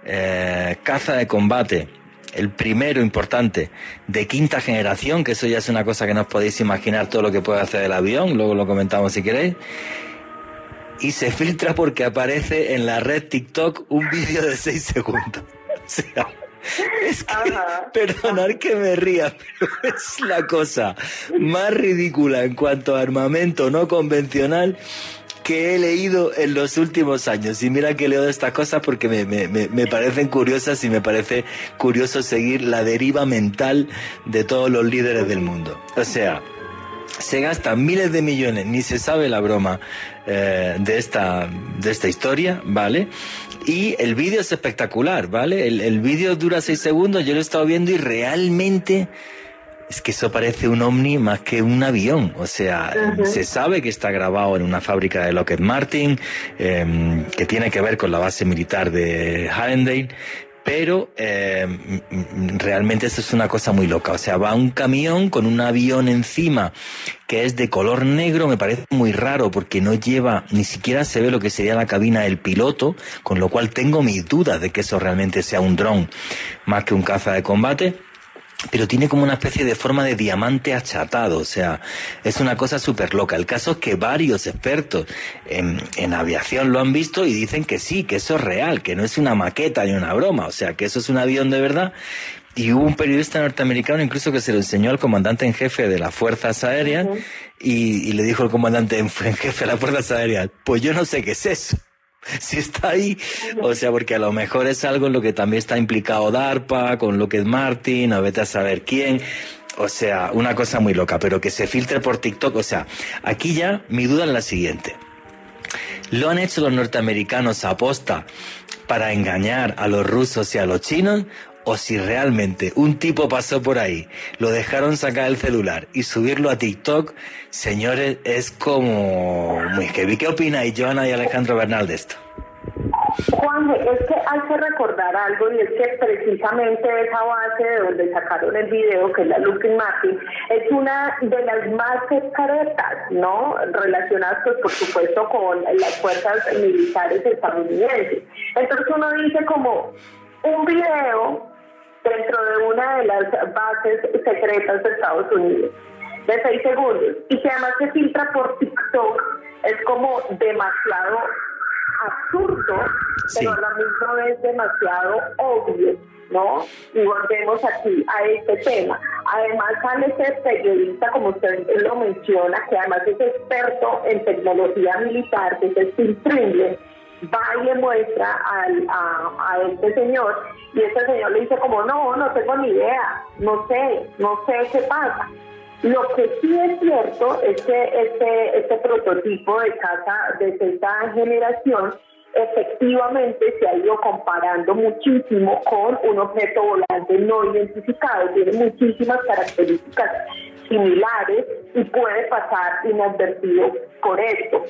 eh, caza de combate, el primero importante de quinta generación, que eso ya es una cosa que no os podéis imaginar todo lo que puede hacer el avión, luego lo comentamos si queréis. Y se filtra porque aparece en la red TikTok un vídeo de 6 segundos. Es que, perdonar que me ría, pero es la cosa más ridícula en cuanto a armamento no convencional que he leído en los últimos años. Y mira que leo de estas cosas porque me, me, me, parecen curiosas y me parece curioso seguir la deriva mental de todos los líderes del mundo. O sea, se gastan miles de millones, ni se sabe la broma eh, de, esta, de esta historia, ¿vale? Y el vídeo es espectacular, ¿vale? El, el vídeo dura seis segundos, yo lo he estado viendo y realmente es que eso parece un ovni más que un avión. O sea, se sabe que está grabado en una fábrica de Lockheed Martin, em, que tiene que ver con la base militar de Hallandale, pero eh, realmente esto es una cosa muy loca. O sea, va un camión con un avión encima que es de color negro, me parece muy raro porque no lleva, ni siquiera se ve lo que sería la cabina del piloto, con lo cual tengo mis dudas de que eso realmente sea un dron más que un caza de combate pero tiene como una especie de forma de diamante achatado, o sea, es una cosa súper loca. El caso es que varios expertos en, en, aviación lo han visto y dicen que sí, que eso es real, que no es una maqueta ni una broma, o sea, que eso es un avión de verdad. Y hubo un periodista norteamericano incluso que se lo enseñó al comandante en jefe de las Fuerzas Aéreas y, y, le dijo el comandante en jefe de las Fuerzas Aéreas, pues yo no sé qué es eso. si está ahí, o sea, porque a lo mejor es algo en lo que también está implicado DARPA, con lo que es Martin, a vete a saber quién. O sea, una cosa muy loca, pero que se filtre por TikTok. O sea, aquí ya mi duda es la siguiente. ¿Lo han hecho los norteamericanos a posta para engañar a los rusos y a los chinos? O si realmente un tipo pasó por ahí, lo dejaron sacar el celular y subirlo a TikTok, señores, es como muy heavy. ¿Qué opináis, Joana y Alejandro Bernal, de esto? Juan, es que hay que recordar algo y es que precisamente esa base de donde sacaron el video, que es la Looking Martin, es una de las más secretas, ¿no? Relacionadas, pues, por supuesto, con las fuerzas militares estadounidenses. Entonces uno dice como un video dentro de una de las bases secretas de Estados Unidos de seis segundos y que además se filtra por TikTok es como demasiado absurdo, pero a la misma vez demasiado obvio, ¿no? Y volvemos aquí a este tema. Además sale ese periodista, como usted lo menciona, que además es experto en tecnología militar, que es Steve Pringle, va y le muestra al, a, este señor y este señor le dice como, no, no tengo ni idea, no sé, no sé qué pasa. Lo que sí es cierto es que este, este prototipo de casa de sexta generación efectivamente se ha ido comparando muchísimo con un objeto volante no identificado, tiene muchísimas características similares y puede pasar inadvertido por esto.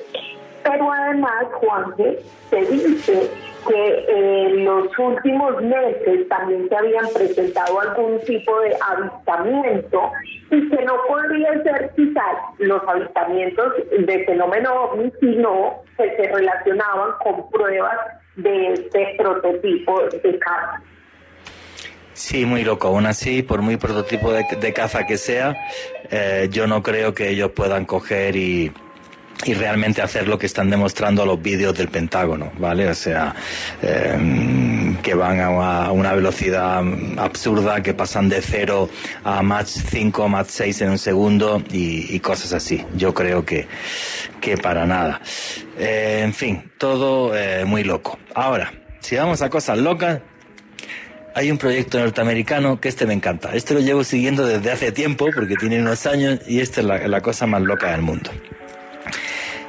Pero además, Juanje, se dice que en los últimos meses también se habían presentado algún tipo de avistamiento y que no podría ser quizás los avistamientos de fenómeno ovni, sino que se relacionaban con pruebas de este prototipo de caza. Sí, muy loco. Aún así, por muy prototipo de, caza que sea, eh, yo no creo que ellos puedan coger y y realmente hacer lo que están demostrando los vídeos del Pentágono, ¿vale? O sea, em, que van a una velocidad absurda, que pasan de 0 a Mach 5, Mach 6 en un segundo y, cosas así. Yo creo que, que para nada. Eh, en fin, todo eh, muy loco. Ahora, si vamos a cosas locas, hay un proyecto norteamericano que este me encanta. Este lo llevo siguiendo desde hace tiempo porque tiene unos años y esta es la cosa más loca del mundo.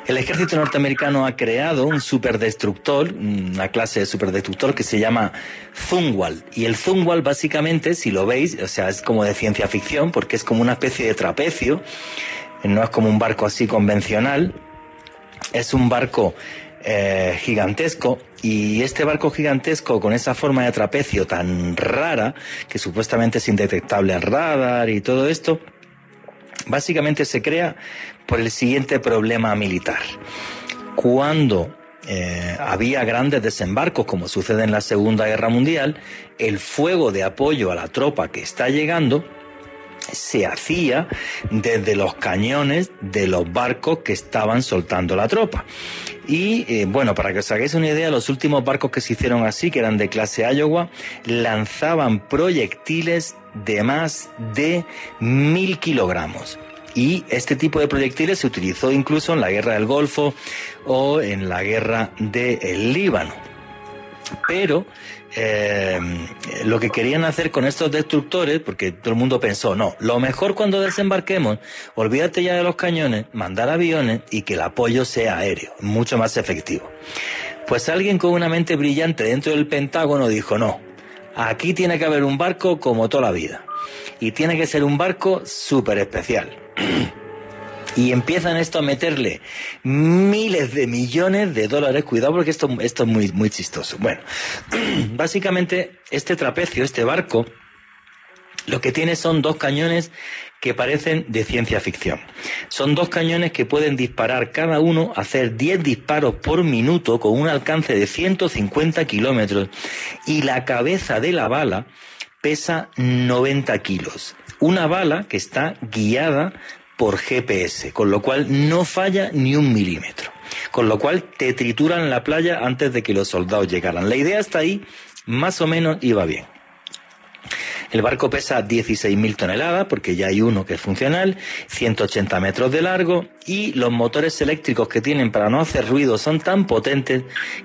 El ejército norteamericano ha creado un superdestructor, una clase de superdestructor que se llama Zungwal. Y el Zungwal básicamente, si lo veis, o sea, es como de ciencia ficción porque es como una especie de trapecio, no es como un barco así convencional, es un barco eh, gigantesco. Y este barco gigantesco con esa forma de trapecio tan rara, que supuestamente es indetectable al radar y todo esto, básicamente se crea por el siguiente problema militar. Cuando eh, había grandes desembarcos, como sucede en la Segunda Guerra Mundial, el fuego de apoyo a la tropa que está llegando se hacía desde los cañones de los barcos que estaban soltando la tropa. Y eh, bueno, para que os hagáis una idea, los últimos barcos que se hicieron así, que eran de clase Iowa, lanzaban proyectiles de más de mil kilogramos. Y este tipo de proyectiles se utilizó incluso en la guerra del Golfo o en la guerra del Líbano. Pero eh, lo que querían hacer con estos destructores, porque todo el mundo pensó, no, lo mejor cuando desembarquemos, olvídate ya de los cañones, mandar aviones y que el apoyo sea aéreo, mucho más efectivo. Pues alguien con una mente brillante dentro del Pentágono dijo, no, aquí tiene que haber un barco como toda la vida. Y tiene que ser un barco súper especial. y empiezan esto a meterle miles de millones de dólares. Cuidado porque esto, esto es muy, muy chistoso. Bueno, básicamente este trapecio, este barco, lo que tiene son dos cañones que parecen de ciencia ficción. Son dos cañones que pueden disparar cada uno, hacer 10 disparos por minuto con un alcance de 150 kilómetros y la cabeza de la bala pesa 90 kilos. Una bala que está guiada por GPS, con lo cual no falla ni un milímetro. Con lo cual te trituran la playa antes de que los soldados llegaran. La idea está ahí, más o menos iba bien. El barco pesa 16.000 toneladas, porque ya hay uno que es funcional, 180 metros de largo y los motores eléctricos que tienen para no hacer ruido son tan potentes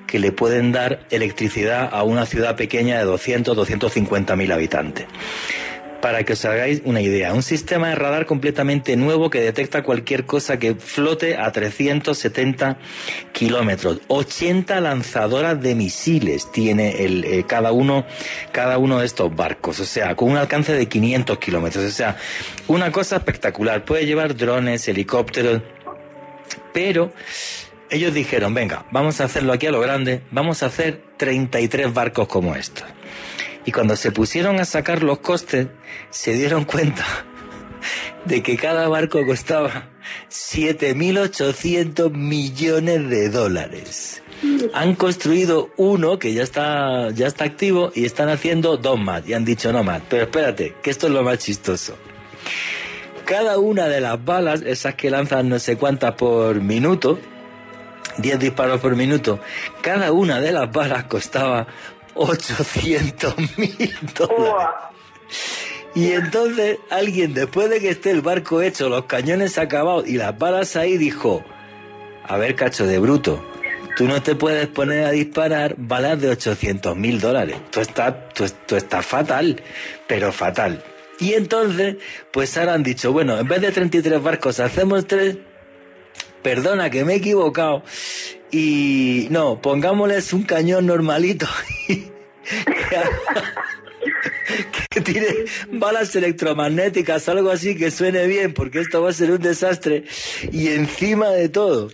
que le pueden dar electricidad a una ciudad pequeña de 200-250 mil habitantes para que os hagáis una idea. Un sistema de radar completamente nuevo que detecta cualquier cosa que flote a 370 kilómetros. 80 lanzadoras de misiles tiene el, eh, cada, uno, cada uno de estos barcos. O sea, con un alcance de 500 kilómetros. O sea, una cosa espectacular. Puede llevar drones, helicópteros. Pero ellos dijeron, venga, vamos a hacerlo aquí a lo grande. Vamos a hacer 33 barcos como estos. Y cuando se pusieron a sacar los costes, se dieron cuenta de que cada barco costaba 7.800 millones de dólares. Han construido uno que ya está, ya está activo y están haciendo dos más. Y han dicho no más. Pero espérate, que esto es lo más chistoso. Cada una de las balas, esas que lanzan no sé cuántas por minuto, 10 disparos por minuto, cada una de las balas costaba 800 mil dólares. Y entonces alguien, después de que esté el barco hecho, los cañones acabados y las balas ahí, dijo, a ver, cacho de bruto, tú no te puedes poner a disparar balas de 800 mil dólares. Tú estás, tú, estás fatal, pero fatal. Y entonces, pues ahora han dicho, bueno, en vez de 33 barcos, hacemos tres. Perdona que me he equivocado. Y no, pongámosles un cañón normalito que tiene balas electromagnéticas, algo así que suene bien, porque esto va a ser un desastre. Y encima de todo,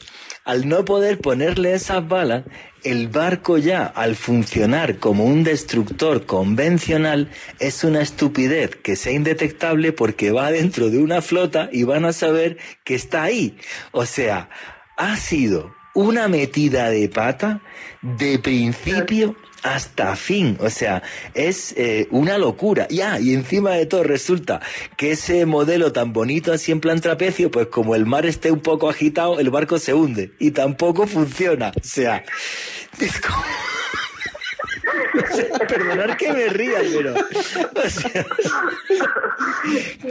al no poder ponerle esas balas, el barco ya, al funcionar como un destructor convencional, es una estupidez que sea indetectable porque va dentro de una flota y van a saber que está ahí. O sea, ha sido una metida de pata de principio hasta fin. O sea, es eh, una locura. Ya, y encima de todo resulta que ese modelo tan bonito así en plan trapecio, pues como el mar esté un poco agitado, el barco se hunde y tampoco funciona. O sea, es perdonar que me ría, pero. O sea,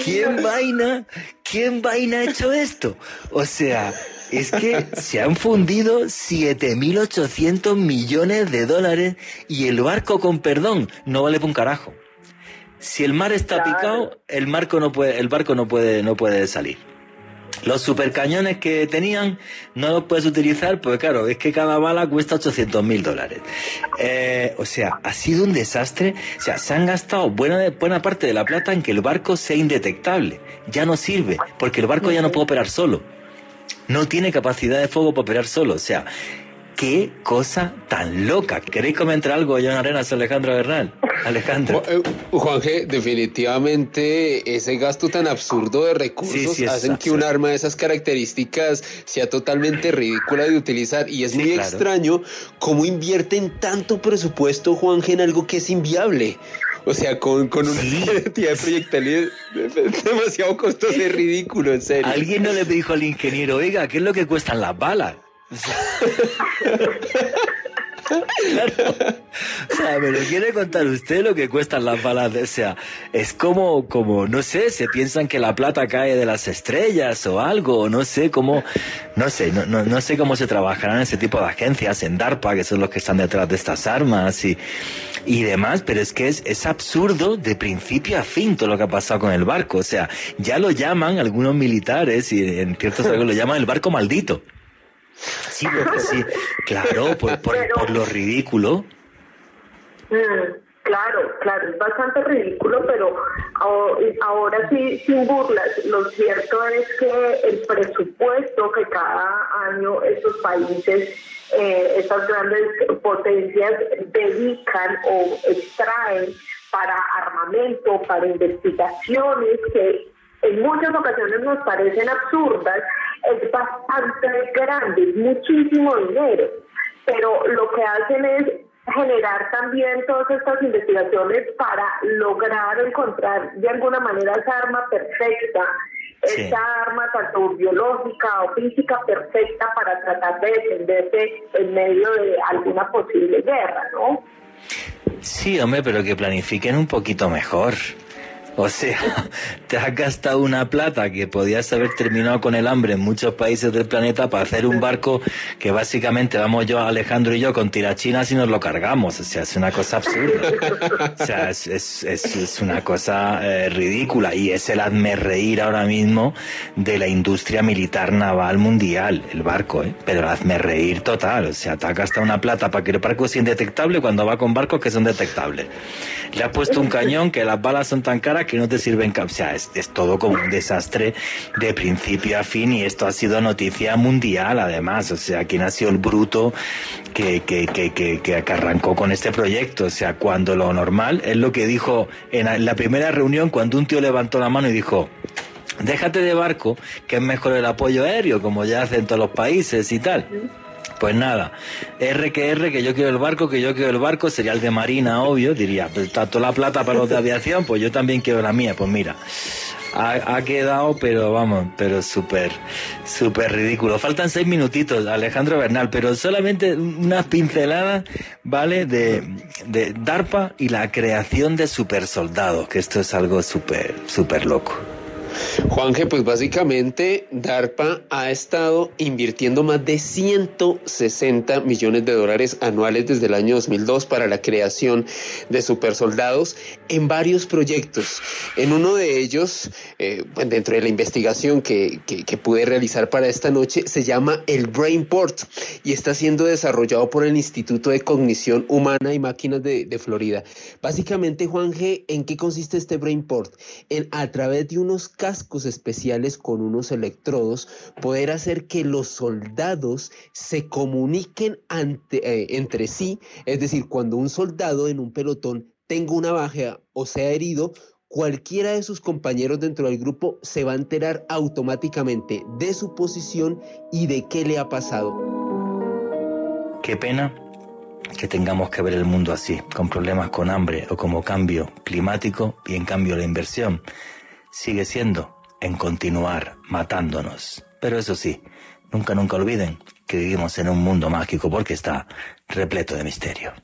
¿quién vaina? ¿Quién vaina ha hecho esto? O sea, es que se han fundido 7.800 millones de dólares y el barco con perdón no vale para un carajo. Si el mar está picado, el, marco no puede, el barco no puede, no puede salir. Los supercañones que tenían no los puedes utilizar porque claro, es que cada bala cuesta 800 mil dólares. Eh, o sea, ha sido un desastre. O sea, se han gastado buena, buena parte de la plata en que el barco sea indetectable. Ya no sirve porque el barco ya no puede operar solo. No tiene capacidad de fuego para operar solo. O sea, Qué cosa tan loca. ¿Queréis comentar algo, John Arenas, Alejandro Bernal? Alejandro. Eh, Juanje, definitivamente ese gasto tan absurdo de recursos hacen que un arma de esas características sea totalmente ridícula de utilizar y es muy extraño cómo invierten tanto presupuesto, Juanje, en algo que es inviable. O sea, con, con una cantidad de proyectiles demasiado costoso y ridículo, en serio. Alguien no le dijo al ingeniero, oiga, ¿qué es lo que cuestan las balas? O sea, me lo quiere contar usted lo que cuestan las balas. O sea, es como, como, no sé, se piensan que la plata cae de las estrellas o algo, no sé cómo, no sé, no, no, sé cómo se trabajarán ese tipo de agencias, en DARPA, que son los que están detrás de estas armas y, y demás, pero es que es, es absurdo de principio a fin todo lo que ha pasado con el barco. O sea, ya lo llaman algunos militares y en ciertos casos lo llaman el barco maldito. Sí, sí, claro, por, por, lo ridículo. Mm, claro, claro, es bastante ridículo, pero ahora sí, sin burlas, lo cierto es que el presupuesto que cada año estos países, eh, estas grandes potencias dedican o extraen para armamento, para investigaciones que en muchas ocasiones nos parecen absurdas, es bastante grande, muchísimo dinero, pero lo que hacen es generar también todas estas investigaciones para lograr encontrar de alguna manera esa arma perfecta, esa arma tanto biológica o física perfecta para tratar de defenderse en medio de alguna posible guerra, ¿no? Sí, hombre, pero que planifiquen un poquito mejor. O sea, te has gastado una plata que podías haber terminado con el hambre en muchos países del planeta para hacer un barco que básicamente vamos yo, Alejandro y yo con tirachinas y nos lo cargamos. O sea, es una cosa absurda. O sea, es, es, es, una cosa eh, ridícula y es el hazme reír ahora mismo de la industria militar naval mundial, el barco, ¿eh? Pero el hazme reír total. O sea, te has gastado una plata para que el barco sea indetectable cuando va con barcos que son detectables. Le has puesto un cañón que las balas son tan caras que no te sirven. O sea, es, todo como un desastre de principio a fin y esto ha sido noticia mundial además. O sea, ¿quién ha sido el bruto que, que, que, que, que arrancó con este proyecto? O sea, cuando lo normal es lo que dijo en la primera reunión cuando un tío levantó la mano y dijo, déjate de barco, que es mejor el apoyo aéreo, como ya hacen todos los países y tal. Pues nada, R que R, que yo quiero el barco, que yo quiero el barco, sería el de Marina, obvio, diría, pues toda la plata para los de aviación, pues yo también quiero la mía, pues mira. Ha, quedado, pero vamos, pero súper, súper ridículo. Faltan seis minutitos, Alejandro Bernal, pero solamente unas pinceladas, ¿vale? De, de DARPA y la creación de super soldados, que esto es algo súper, súper loco. Juanje, pues básicamente DARPA ha estado invirtiendo más de 160 millones de dólares anuales desde el año 2002 para la creación de supersoldados en varios proyectos. En uno de ellos, eh, dentro de la investigación que, que, pude realizar para esta noche, se llama el Brainport y está siendo desarrollado por el Instituto de Cognición Humana y Máquinas de, Florida. Básicamente, Juanje, ¿en qué consiste este Brainport? En a través de unos cascos especiales con unos electrodos, poder hacer que los soldados se comuniquen eh, entre sí, es decir, cuando un soldado en un pelotón tenga una baja o sea herido, cualquiera de sus compañeros dentro del grupo se va a enterar automáticamente de su posición y de qué le ha pasado. Qué pena que tengamos que ver el mundo así, con problemas con hambre o como cambio climático y en cambio la inversión sigue siendo en continuar matándonos. Pero eso sí, nunca, nunca olviden que vivimos en un mundo mágico porque está repleto de misterio.